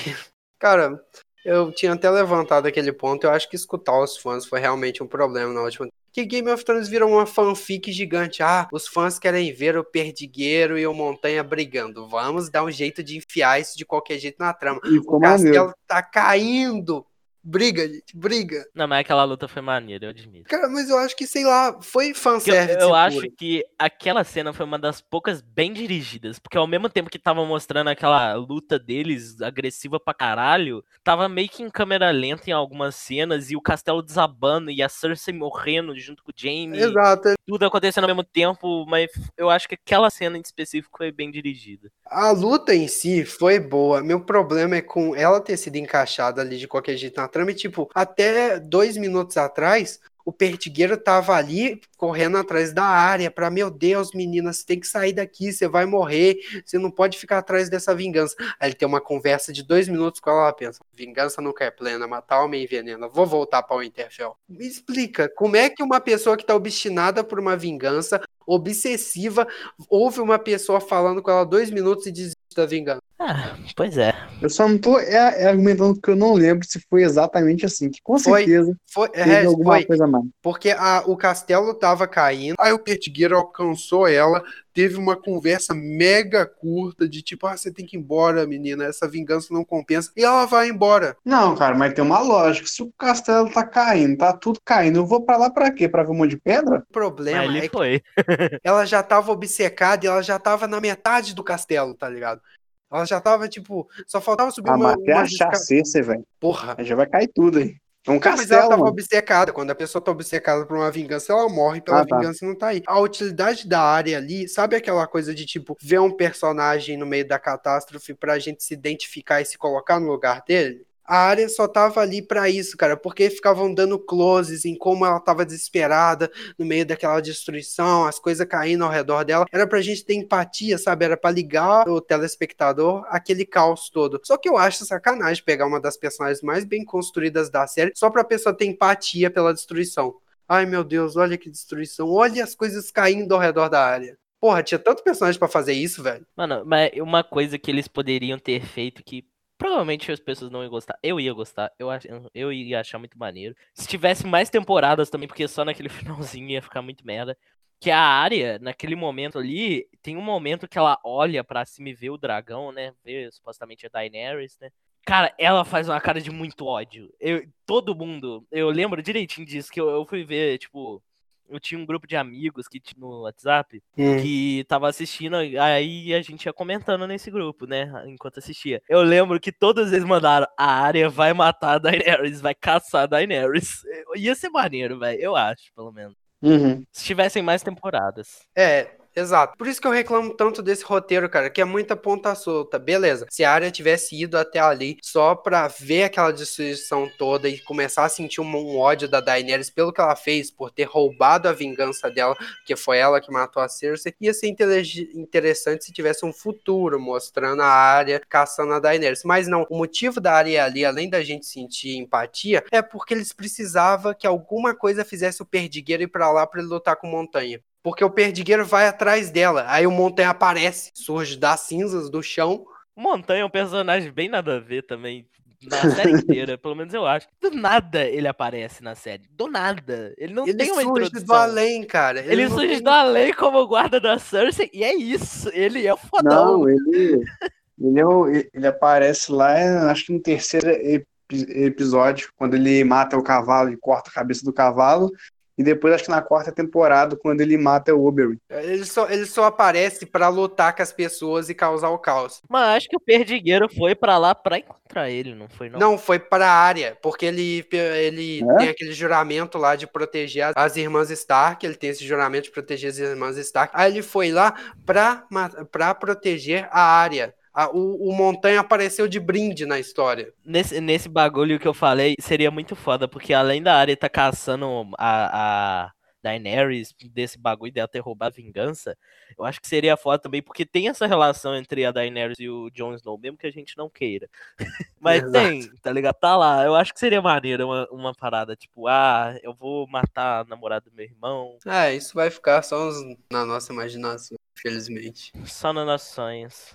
Cara, eu tinha até levantado aquele ponto. Eu acho que escutar os fãs foi realmente um problema na última. Que Game of Thrones virou uma fanfic gigante. Ah, os fãs querem ver o Perdigueiro e o Montanha brigando. Vamos dar um jeito de enfiar isso de qualquer jeito na trama. E O ficou maneiro. castelo tá caindo. Briga, gente, briga. Não, mas aquela luta foi maneira, eu admito. Cara, mas eu acho que, sei lá, foi fanservice. Eu, eu acho que aquela cena foi uma das poucas bem dirigidas. Porque ao mesmo tempo que tava mostrando aquela luta deles, agressiva pra caralho, tava meio que em câmera lenta em algumas cenas e o castelo desabando e a Cersei morrendo junto com o Jaime. Exato. Tudo acontecendo ao mesmo tempo, mas eu acho que aquela cena em específico foi bem dirigida. A luta em si foi boa. Meu problema é com ela ter sido encaixada ali de qualquer jeito na trama. E, tipo, até dois minutos atrás, o Pertigueiro tava ali correndo atrás da área pra, meu Deus, menina, você tem que sair daqui, você vai morrer, você não pode ficar atrás dessa vingança. Aí ele tem uma conversa de dois minutos com ela, pensa, vingança nunca é plena, matar homem envenena, vou voltar pra Winterfell. Me explica, como é que uma pessoa que tá obstinada por uma vingança, obsessiva, ouve uma pessoa falando com ela dois minutos e desiste da vingança? Ah, pois é. Eu só não tô é, é argumentando que eu não lembro se foi exatamente assim. Que com Foi. certeza Foi, teve é, alguma foi. coisa mais. Porque a- o castelo tava caindo, aí o Pertigueiro alcançou ela, teve uma conversa mega curta de tipo, ah, você tem que ir embora, menina, essa vingança não compensa, e ela vai embora. Não, cara, mas tem uma lógica. Se o castelo tá caindo, tá tudo caindo, eu vou pra lá pra quê? Pra ver um monte de pedra? O problema é ele que foi. ela já tava obcecada e ela já tava na metade do castelo, tá ligado? Ela já tava, tipo, só faltava subir Ah, uma, mas até uma Cersei, velho. Porra. Aí já vai cair tudo aí. É um Mas ela castelo, tava mano. obcecada. Quando a pessoa tá obcecada por uma vingança, ela morre pela Ah, tá. vingança e não tá aí. A utilidade da área ali, sabe aquela coisa de tipo, ver um personagem no meio da catástrofe pra gente se identificar e se colocar no lugar dele? A área só tava ali pra isso, cara, porque ficavam dando closes em como ela tava desesperada no meio daquela destruição, as coisas caindo ao redor dela. Era pra gente ter empatia, sabe? Era pra ligar o telespectador aquele caos todo. Só que eu acho sacanagem pegar uma das personagens mais bem construídas da série só pra pessoa ter empatia pela destruição. Ai meu Deus, olha que destruição. Olha as coisas caindo ao redor da área. Porra, tinha tanto personagem pra fazer isso, velho. Mano, mas uma coisa que eles poderiam ter feito que provavelmente as pessoas não iam gostar. Eu ia gostar, eu, ach- eu ia achar muito maneiro. Se tivesse mais temporadas também, porque só naquele finalzinho ia ficar muito merda. Que a área, naquele momento ali, tem um momento que ela olha pra cima e vê o dragão, né? Vê supostamente a Daenerys, né? Cara, ela faz uma cara de muito ódio. Eu, todo mundo, eu lembro direitinho disso, que eu, eu fui ver, tipo, eu tinha um grupo de amigos que tinha no WhatsApp que tava assistindo, aí a gente ia comentando nesse grupo, né? Enquanto assistia. Eu lembro que todos eles mandaram: a área vai matar a Daenerys, vai caçar a Daenerys. Ia ser maneiro, velho. Eu acho, pelo menos. Uhum. Se tivessem mais temporadas. É, exato. Por isso que eu reclamo tanto desse roteiro, cara, que é muita ponta solta. Beleza, se a área tivesse ido até ali só pra ver aquela destruição toda e começar a sentir um, um ódio da Daenerys pelo que ela fez, por ter roubado a vingança dela, que foi ela que matou a Cersei, ia ser interessante se tivesse um futuro mostrando a área caçando a Daenerys. Mas não, o motivo da área ali, além da gente sentir empatia, é porque eles precisavam que alguma coisa fizesse o Perdigueiro ir pra lá pra ele lutar com Montanha. Porque o perdigueiro vai atrás dela. Aí o Montanha aparece, surge das cinzas do chão. Montanha é um personagem bem nada a ver também. na série inteira, pelo menos eu acho. Do nada ele aparece na série. Do nada. Ele não Ele tem uma surge introdução. do além, cara. Ele não surge tem- do além como guarda da Cersei e é isso. Ele é o fodão. Não, ele, ele, é o- ele aparece lá, é, acho que no terceiro epi- episódio, quando ele mata o cavalo e corta a cabeça do cavalo. E depois, acho que na quarta temporada, quando ele mata o Oberyn. Ele só, ele só aparece pra lutar com as pessoas e causar o caos. Mas acho que o Perdigueiro foi pra lá pra encontrar ele, não foi não? Não, foi pra área, porque ele, ele É? tem aquele juramento lá de proteger as, as irmãs Stark, ele tem esse juramento de proteger as irmãs Stark. Aí ele foi lá pra, pra proteger a área. A- o, o Montanha apareceu de brinde na história. Nesse, nesse bagulho que eu falei, seria muito foda, porque além da área tá caçando a, a Daenerys, desse bagulho dela ter roubado a vingança, eu acho que seria foda também, porque tem essa relação entre a Daenerys e o Jon Snow, mesmo que a gente não queira. Mas Exato. tem, tá ligado? Tá lá. Eu acho que seria maneiro uma, uma parada, tipo, ah, eu vou matar a namorada do meu irmão, É, isso vai ficar só na nossa imaginação, infelizmente. só nossos sonhos.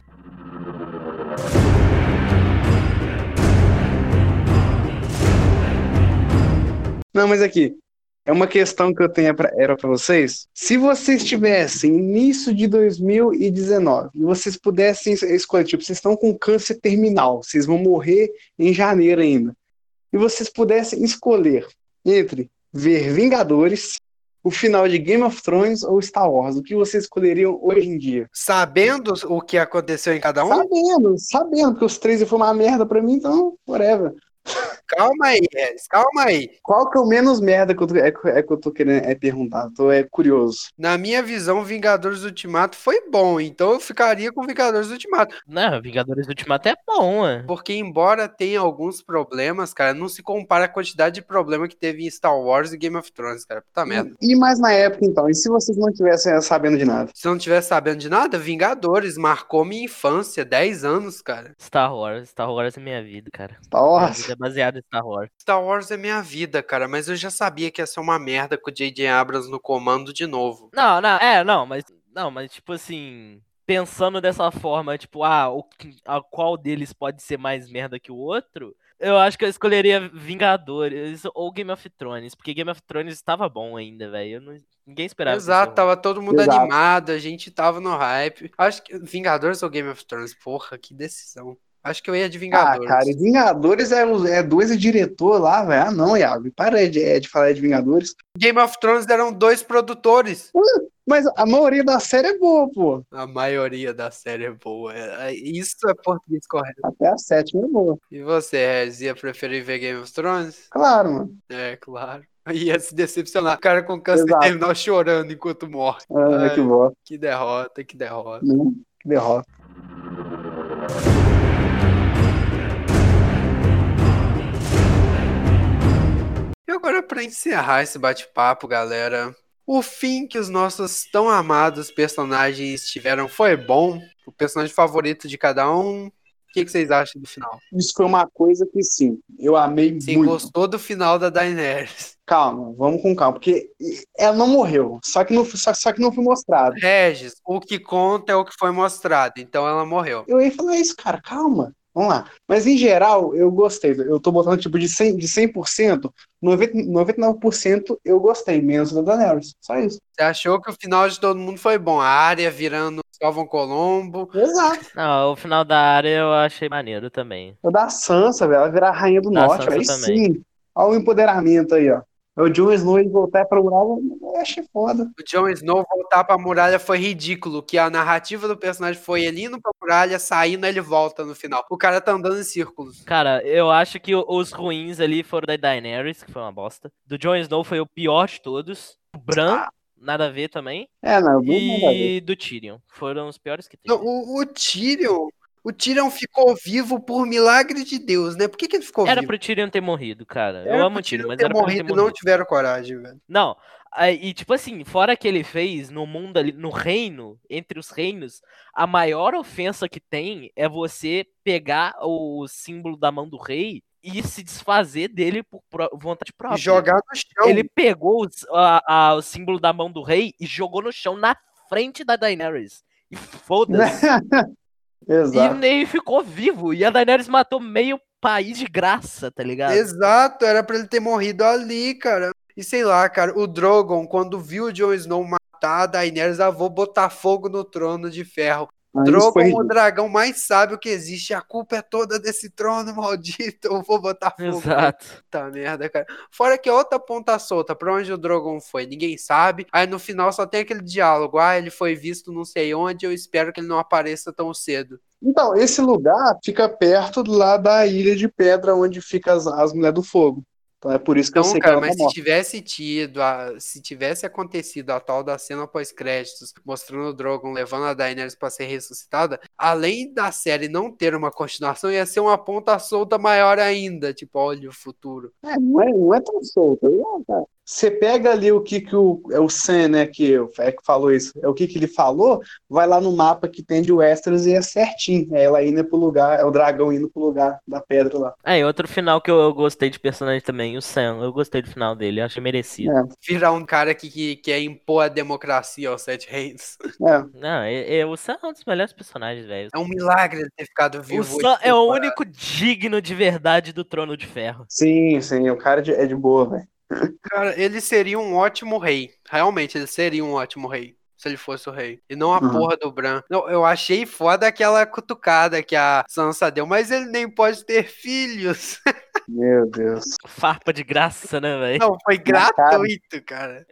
Não, mas aqui, é uma questão que eu tenho pra, era para vocês. Se vocês tivessem início de 2019 e vocês pudessem es- escolher, tipo, vocês estão com câncer terminal, vocês vão morrer em janeiro ainda, e vocês pudessem escolher entre ver Vingadores, o final de Game of Thrones ou Star Wars, o que vocês escolheriam hoje em dia? Sabendo o que aconteceu em cada um, Sabendo, sabendo, porque os três foi uma merda pra mim, então, whatever. Calma aí, Regis, calma aí. Qual que é o menos merda que eu tô, é, que- é que eu tô querendo é perguntar? Tô é curioso. Na minha visão, Vingadores Ultimato foi bom, então eu ficaria com Vingadores Ultimato. Não, Vingadores Ultimato é bom, mano. Porque, embora tenha alguns problemas, cara, não se compara a quantidade de problema que teve em Star Wars e Game of Thrones, cara. Puta merda. E mais na época, então? E se vocês não tivessem sabendo de nada? Se eu não tivesse sabendo de nada, Vingadores marcou minha infância, 10 anos, cara. Star Wars, Star Wars é minha vida, cara. Star Minha Wars? vida é baseada Star Wars. Star Wars é minha vida, cara, mas eu já sabia que ia ser uma merda com o J.J. Abrams no comando de novo. Não, não, é, não, mas não, mas tipo assim, pensando dessa forma, tipo, ah, o, a qual deles pode ser mais merda que o outro? Eu acho que eu escolheria Vingadores ou Game of Thrones, porque Game of Thrones estava bom ainda, velho. não- Ninguém esperava. Exato, isso tava todo mundo Exato. animado, a gente tava no hype. Acho que Vingadores ou Game of Thrones? Porra, que decisão. Acho que eu ia de Ah, Vingadores. cara, e Vingadores é, é dois diretor lá, velho. Ah, não, Iago. Para de, é, de falar de Vingadores. Game of Thrones eram dois produtores. Mas a maioria da série é boa, pô. A maioria da série é boa. É- é- Isso é português correto. Até a sétima é boa. E você, Rez, ia preferir ver Game of Thrones? Claro, mano. É, claro. Ia se decepcionar. O cara com câncer Exato. terminal chorando enquanto morre. Ah, Ai. que boa. Que derrota, que derrota. Né? Que derrota. Agora, pra encerrar esse bate-papo, galera, o fim que os nossos tão amados personagens tiveram foi bom. O personagem favorito de cada um. O que, que vocês acham do final? Isso foi uma coisa que, sim, eu amei Você muito. gostou do final da Daenerys? Calma, vamos com calma, porque ela não morreu, só que não, só, só que não foi mostrado. Regis, o que conta é o que foi mostrado, então ela morreu. Eu ia falar isso, cara, calma. Vamos lá. Mas em geral, eu gostei. Eu tô botando tipo de 100%, de 100% 90, 99% eu gostei, menos da Daenerys. Só isso. Você achou que o final de todo mundo foi bom? A área virando Cristóvão Colombo. Exato. Não, o final da área eu achei maneiro também. O da Sansa, velho, ela virar a rainha do Da norte. Sansa Aí também. sim. Olha o empoderamento aí, ó. O Jon Snow ele voltar pra muralha, eu achei foda. O Jon Snow voltar pra muralha foi ridículo, que a narrativa do personagem foi ele indo pra muralha, saindo, ele volta no final. O cara tá andando em círculos. Cara, eu acho que o- os ruins ali foram da Daenerys, que foi uma bosta. Do Jon Snow foi o pior de todos. O Bran, nada a ver também. É, não. E do Tyrion. Foram os piores que teve. Não, o, o Tyrion, o Tyrion ficou vivo por milagre de Deus, né? Por que, que ele ficou Era vivo? pro Tyrion ter morrido, cara. Era eu amo o Tyrion, mas ter era pra ele ter morrido não morrido. tiveram coragem, velho. Não, e tipo assim, fora que ele fez no mundo ali, no reino, entre os reinos, a maior ofensa que tem é você pegar o símbolo da mão do rei e se desfazer dele por vontade própria. E jogar no chão. Ele pegou a- a- o símbolo da mão do rei e jogou no chão na frente da Daenerys. E foda-se. Exato. e nem ficou vivo. E a Daenerys matou meio ir de graça, tá ligado? Exato, era pra ele ter morrido ali, cara. E sei lá, cara, o Drogon, quando viu o Jon Snow matar a Daenerys, ah, vou botar fogo no trono de ferro. Drogon, o dragão mais sábio que existe. A culpa é toda desse trono maldito. Eu vou botar fogo. Exato. Puta merda, cara. Fora que é outra ponta solta. Pra onde o Drogon foi? Ninguém sabe. Aí no final só tem aquele diálogo. Ah, ele foi visto não sei onde. Eu espero que ele não apareça tão cedo. Então, esse lugar fica perto lá da Ilha de Pedra, onde ficam as, as Mulheres do Fogo. Então é por isso que eu Então, sei cara, que ela mas tá se morta. tivesse tido, a- se tivesse acontecido a tal da cena pós-créditos, mostrando o Drogon levando a Daenerys pra ser ressuscitada, além da série não ter uma continuação, ia ser uma ponta solta maior ainda. Tipo, olha o futuro. É, não, é, não é tão solto. Você pega ali o que, que o, é o Sam, né, que é que falou isso, é o que, que ele falou, vai lá no mapa que tem de Westeros e é certinho. É ela indo pro lugar, é o dragão indo pro lugar da pedra lá. É, e outro final que eu, eu gostei de personagem também, o Sam. Eu gostei do final dele, eu achei merecido. É. Virar um cara que, que quer impor a democracia aos sete reis. É. Não, é, é- o Sam é um dos melhores personagens, velho. É um milagre ele ter ficado O vivo. Sam oito é o único digno de verdade do Trono de Ferro. Sim, sim, o cara de- é de boa, velho. Cara, ele seria um ótimo rei. Realmente, ele seria um ótimo rei. Se ele fosse o rei. E não a Uhum. porra do Bran. Não, eu achei foda aquela cutucada que a Sansa deu, mas ele nem pode ter filhos. Meu Deus. Farpa de graça, né, velho? Não, foi gratuito, cara.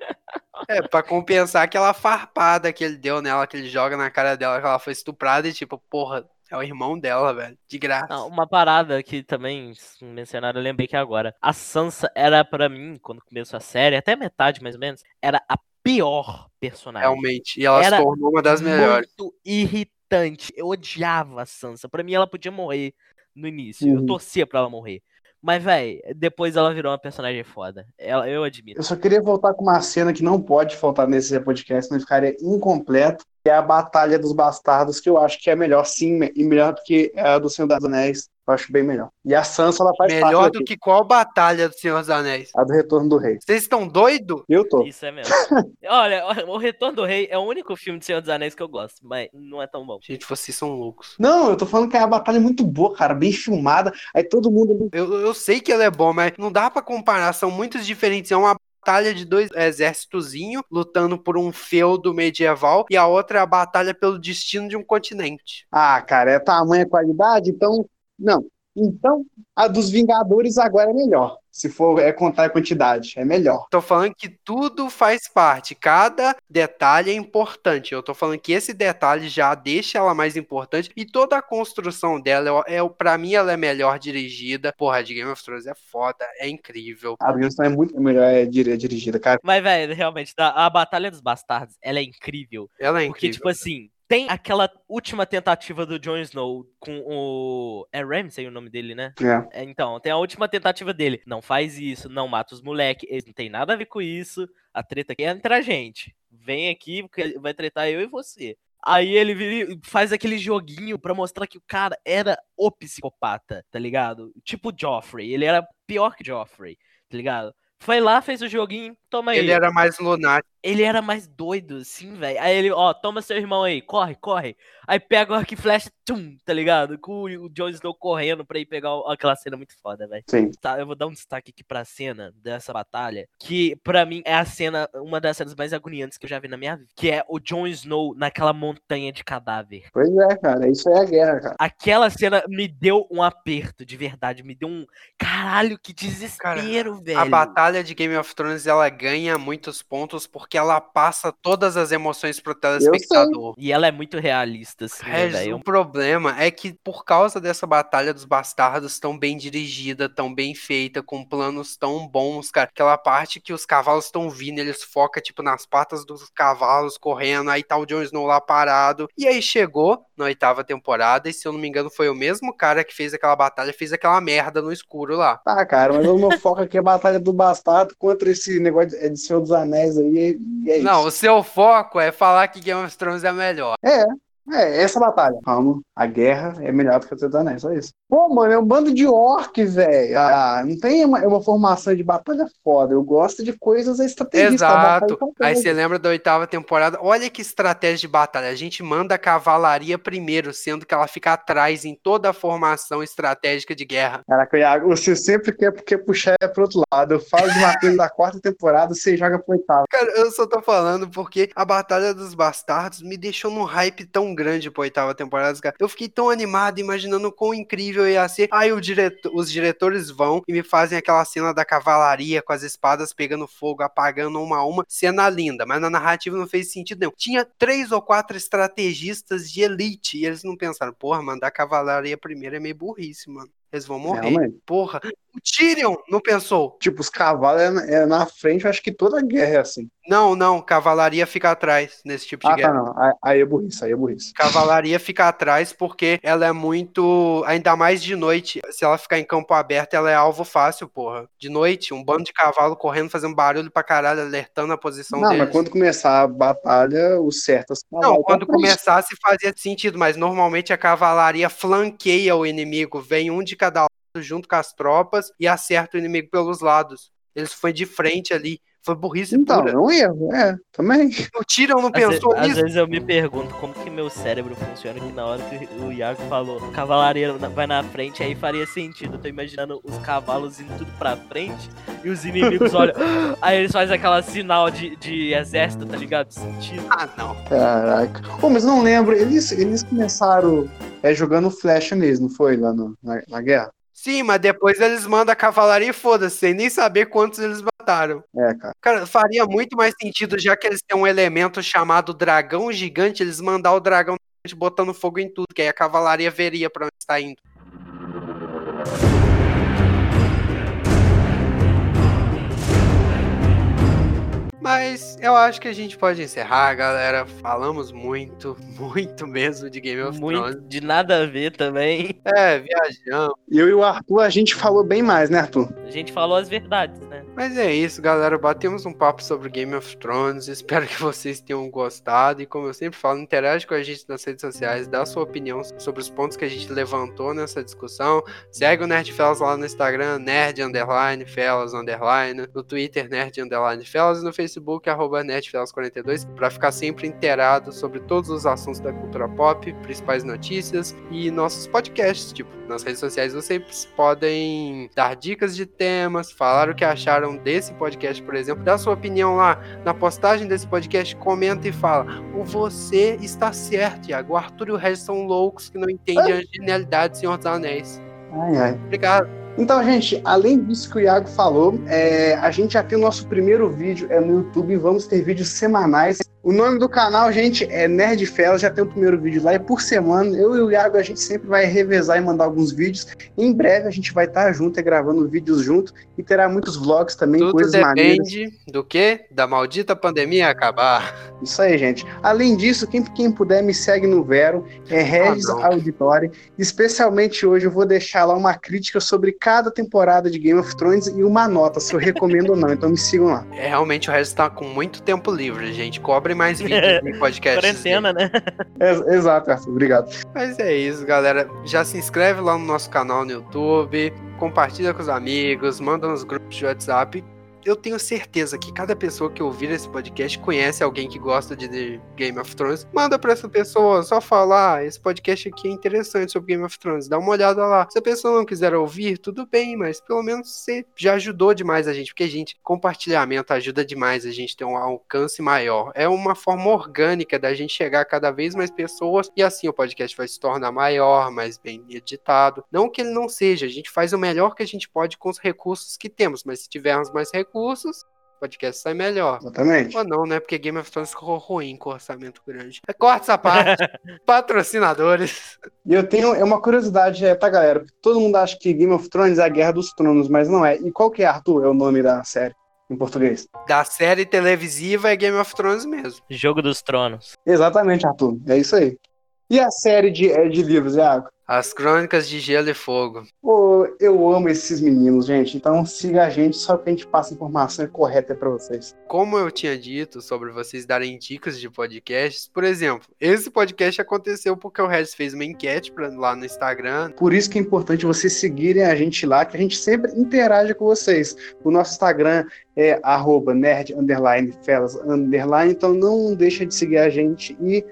É, pra compensar aquela farpada que ele deu nela, que ele joga na cara dela, que ela foi estuprada e tipo, porra, é o irmão dela, velho. De graça. Não, uma parada que também mencionaram, eu lembrei que agora. A Sansa era pra mim, quando começou a série, até metade mais ou menos, era a pior personagem. Realmente. E ela Era se tornou uma das melhores. Muito irritante. Eu odiava a Sansa. Pra mim, ela podia morrer no início. Eu Uhum. torcia pra ela morrer. Mas, véi, depois ela virou uma personagem foda. Ela, eu admito. Eu só queria voltar com uma cena que não pode faltar nesse podcast, senão ficaria incompleto, que é a Batalha dos Bastardos, que eu acho que é melhor, sim, e melhor do que a do Senhor dos Anéis. Eu acho bem melhor. E a Sansa, ela faz Melhor parte do daqui, que qual batalha do Senhor dos Anéis? a do Retorno do Rei. Vocês estão doidos? Eu tô. Isso é mesmo. Olha, o Retorno do Rei é o único filme de Senhor dos Anéis que eu gosto, mas não é tão bom. Gente, vocês são loucos. Não, eu tô falando que é a batalha muito boa, cara, bem filmada. Aí todo mundo Eu, eu sei que ele é bom, mas não dá pra comparar. São muitos diferentes. É uma batalha de dois exércitozinhos lutando por um feudo medieval e a outra é a batalha pelo destino de um continente. Ah, cara, é tamanha qualidade, então. Não. Então, a dos Vingadores agora é melhor. Se for é contar a quantidade, é melhor. Tô falando que tudo faz parte, cada detalhe é importante. Eu tô falando que esse detalhe já deixa ela mais importante e toda a construção dela, é, é, para mim, ela é melhor dirigida. Porra, de Game of Thrones é foda, é incrível. A Wilson é muito melhor é, dir- dirigida, cara. Mas, velho, realmente, a, a Batalha dos Bastardos, ela é incrível. Ela é Porque, incrível. tipo assim, tem aquela última tentativa do Jon Snow com o. É Ramsay o nome dele, né? É. É, Então, tem a última tentativa dele. Não faz isso, não mata os moleque. Eles não tem nada a ver com isso. A treta aqui é entre a gente. Vem aqui, porque vai tretar eu e você. Aí ele vira faz aquele joguinho pra mostrar que o cara era o psicopata, tá ligado? Tipo Joffrey. Ele era pior que Joffrey, tá ligado? Foi lá, fez o joguinho, toma aí. Ele era mais lunático. Ele era mais doido, assim, velho. Aí ele, ó, toma seu irmão aí, corre, corre. Aí pega o arco e flecha, tum, tá ligado? Com o Jon Snow correndo pra ir pegar o- aquela cena muito foda, velho. Sim. Tá, eu vou dar um destaque aqui pra cena dessa batalha, que pra mim é a cena, uma das cenas mais agoniantes que eu já vi na minha vida, que é o Jon Snow naquela montanha de cadáver. Pois é, cara. Isso aí é guerra, cara. Aquela cena me deu um aperto, de verdade, me deu um caralho, que desespero, velho. A batalha de Game of Thrones ela ganha muitos pontos porque ela passa todas as emoções pro telespectador. E ela é muito realista, assim, né, Regis, velho. o problema é que por causa dessa batalha dos bastardos tão bem dirigida, tão bem feita, com planos tão bons, cara, aquela parte que os cavalos estão vindo, eles focam tipo nas patas dos cavalos correndo, aí tá o Jon Snow lá parado. E aí chegou na oitava temporada e se eu não me engano foi o mesmo cara que fez aquela batalha, fez aquela merda no escuro lá. Tá, cara, mas o meu foco aqui é a Batalha do Bastardo contra esse negócio de, de Senhor dos Anéis aí. E é isso. Não, o seu foco é falar que Game of Thrones é melhor. É, é, essa batalha. Vamos, a guerra é melhor do que o Senhor dos Anéis, só isso. Pô, mano, é um bando de orcs, velho. Ah, não tem uma, uma formação de batalha foda. Eu gosto de coisas batalha Exato. são Aí você lembra da oitava temporada? Olha que estratégia de batalha. A gente manda a cavalaria primeiro, sendo que ela fica atrás em toda a formação estratégica de guerra. Caraca, Iago, você sempre quer, quer puxar pro outro lado. Eu falo de uma coisa da quarta temporada, você joga pro oitavo. Cara, eu só tô falando porque a Batalha dos Bastardos me deixou num hype tão grande pra oitava temporada, cara. Eu fiquei tão animado, imaginando quão incrível ia ser. Aí os diretores vão e me fazem aquela cena da cavalaria com as espadas pegando fogo, apagando uma a uma. Cena linda, mas na narrativa não fez sentido nenhum. Tinha três ou quatro estrategistas de elite e eles não pensaram, porra, mandar cavalaria primeiro é meio burrice, mano. Eles vão morrer. Realmente. Porra. O Tyrion não pensou. Tipo, os cavalos é, na- é na frente, eu acho que toda guerra é assim. Não, não, cavalaria fica atrás nesse tipo de Ah, guerra. tá, não. Aí- é burrice, aí é burrice. Cavalaria fica atrás porque ela é muito. Ainda mais de noite. Se ela ficar em campo aberto, ela é alvo fácil, porra. De noite, um bando de cavalo correndo, fazendo barulho pra caralho, alertando a posição Não, deles. mas quando começar a batalha, o certo é os Não, quando frente. começasse fazia sentido, mas normalmente a cavalaria flanqueia o inimigo. Vem um de cada lado junto com as tropas e acerta o inimigo pelos lados. Eles foi de frente ali. Foi burrice Então, pura. é um erro, é, também. O Tyrion não Às, pensou às nisso. vezes eu me pergunto como que meu cérebro funciona que na hora que o Iago falou cavalaria na- vai na frente, aí faria sentido. Eu tô imaginando os cavalos indo tudo pra frente e os inimigos olham. Aí eles fazem aquela sinal de, de exército, tá ligado? Sentido. Ah, não. Caraca. Pô, mas não lembro, eles, eles começaram é, jogando flecha neles, não foi? Lá no- na, na guerra? Sim, mas depois eles mandam a cavalaria e foda-se, sem nem saber quantos eles mataram. É, cara. Cara, faria muito mais sentido, já que eles têm um elemento chamado dragão gigante, eles mandar o dragão botando fogo em tudo, que aí a cavalaria veria pra onde está indo. Mas eu acho que a gente pode encerrar, galera. Falamos muito, muito mesmo de Game of Thrones. Muito de nada a ver também. É, viajamos. Eu e o Arthur, a gente falou bem mais, né, Arthur? A gente falou as verdades, né? Mas é isso, galera. Batemos um papo sobre Game of Thrones. Espero que vocês tenham gostado. E como eu sempre falo, interage com a gente nas redes sociais, dá sua opinião sobre os pontos que a gente levantou nessa discussão. Segue o Nerd Fellas lá no Instagram, Nerd Underline, Fellas Underline. No Twitter, Nerd Underline Fellas. E no Facebook, arroba NerdFellas42, para ficar sempre inteirado sobre todos os assuntos da cultura pop, principais notícias e nossos podcasts. Tipo, nas redes sociais vocês podem dar dicas de temas, falar o que acharam desse podcast, por exemplo, dar sua opinião lá na postagem desse podcast, comenta e fala: o você está certo, Iago. O Arthur e o Regis são loucos que não entendem a genialidade do Senhor dos Anéis. Ai, ai. Obrigado. Então, gente, além disso que o Iago falou, é, a gente já tem o nosso primeiro vídeo é no YouTube, vamos ter vídeos semanais. O nome do canal, gente, é Nerd Fellas, já tem o primeiro vídeo lá, e por semana, eu e o Iago, a gente sempre vai revezar e mandar alguns vídeos. Em breve a gente vai estar junto, é, gravando vídeos junto, e terá muitos vlogs também, Tudo coisas maneiras. depende do que? Da maldita pandemia acabar. Isso aí, gente. Além disso, quem, quem puder me segue no Vero, é Regis Ah, não. Auditório. Especialmente hoje eu vou deixar lá uma crítica sobre cada temporada de Game of Thrones e uma nota, se eu recomendo ou não. Então me sigam lá. É, realmente o Regis tá com muito tempo livre, gente. Cobrem mais vídeos em podcasts. Quarentena, né? Ex- Exato, Arthur. Obrigado. Mas é isso, galera. Já se inscreve lá no nosso canal no YouTube, compartilha com os amigos, manda nos grupos de WhatsApp. Eu tenho certeza que cada pessoa que ouvir esse podcast conhece alguém que gosta de The Game of Thrones. Manda pra essa pessoa, só falar, ah, esse podcast aqui é interessante sobre Game of Thrones, dá uma olhada lá. Se a pessoa não quiser ouvir, tudo bem, mas pelo menos você já ajudou demais a gente, porque, gente, compartilhamento ajuda demais a gente ter um alcance maior. É uma forma orgânica da gente chegar a cada vez mais pessoas e assim o podcast vai se tornar maior, mais bem editado. Não que ele não seja, a gente faz o melhor que a gente pode com os recursos que temos, mas se tivermos mais recursos, o podcast sai melhor. Exatamente. Ou não, né? Porque Game of Thrones ficou ruim com orçamento grande. Corta essa parte. Patrocinadores. E eu tenho é uma curiosidade, é, tá, galera? Todo mundo acha que Game of Thrones é a Guerra dos Tronos, mas não é. E qual que é, Arthur? É o nome da série em português? Da série televisiva é Game of Thrones mesmo. Jogo dos Tronos. Exatamente, Arthur. É isso aí. E a série de, é, de livros, Iago? As Crônicas de Gelo e Fogo. Pô, eu amo esses meninos, gente. Então siga a gente, só que a gente passa a informação correta pra vocês. Como eu tinha dito sobre vocês darem dicas de podcasts, por exemplo, esse podcast aconteceu porque o Regis fez uma enquete pra, lá no Instagram. Por isso que é importante vocês seguirem a gente lá, que a gente sempre interage com vocês. O nosso Instagram é arroba nerd underline fellas underline, então não deixa de seguir a gente e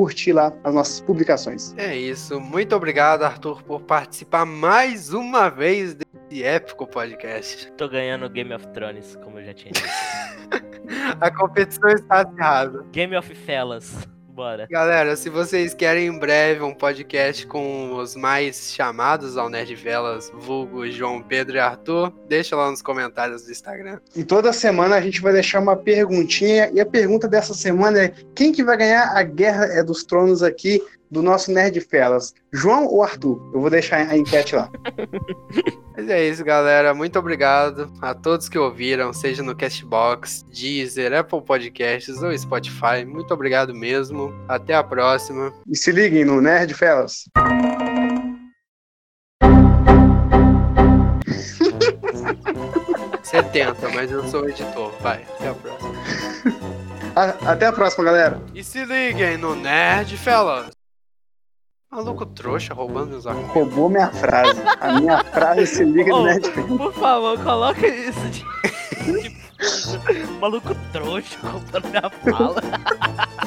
curtir lá as nossas publicações. É isso. Muito obrigado, Arthur, por participar mais uma vez desse épico podcast. Tô ganhando Game of Thrones, como eu já tinha dito. A competição está acirrada. Game of Fellas. Bora. Galera, se vocês querem em breve um podcast com os mais chamados ao Nerd Velas, vulgo João Pedro e Arthur, deixa lá nos comentários do Instagram. E toda semana a gente vai deixar uma perguntinha, e a pergunta dessa semana é: quem que vai ganhar a Guerra é dos Tronos aqui do nosso Nerd Felas? João ou Arthur? Eu vou deixar a enquete lá. Mas é isso, galera. Muito obrigado a todos que ouviram, seja no Castbox, Deezer, Apple Podcasts ou Spotify. Muito obrigado mesmo. Até a próxima. E se liguem no Nerd Felas. 70, mas eu sou o editor. Vai, até a próxima. A- Até a próxima, galera. E se liguem no Nerd Fellas. Maluco trouxa roubando meus argumentos. Roubou minha frase. A minha frase se liga no Oh, Nerd Felas. por favor, coloca isso de. Maluco trouxa roubando minha fala.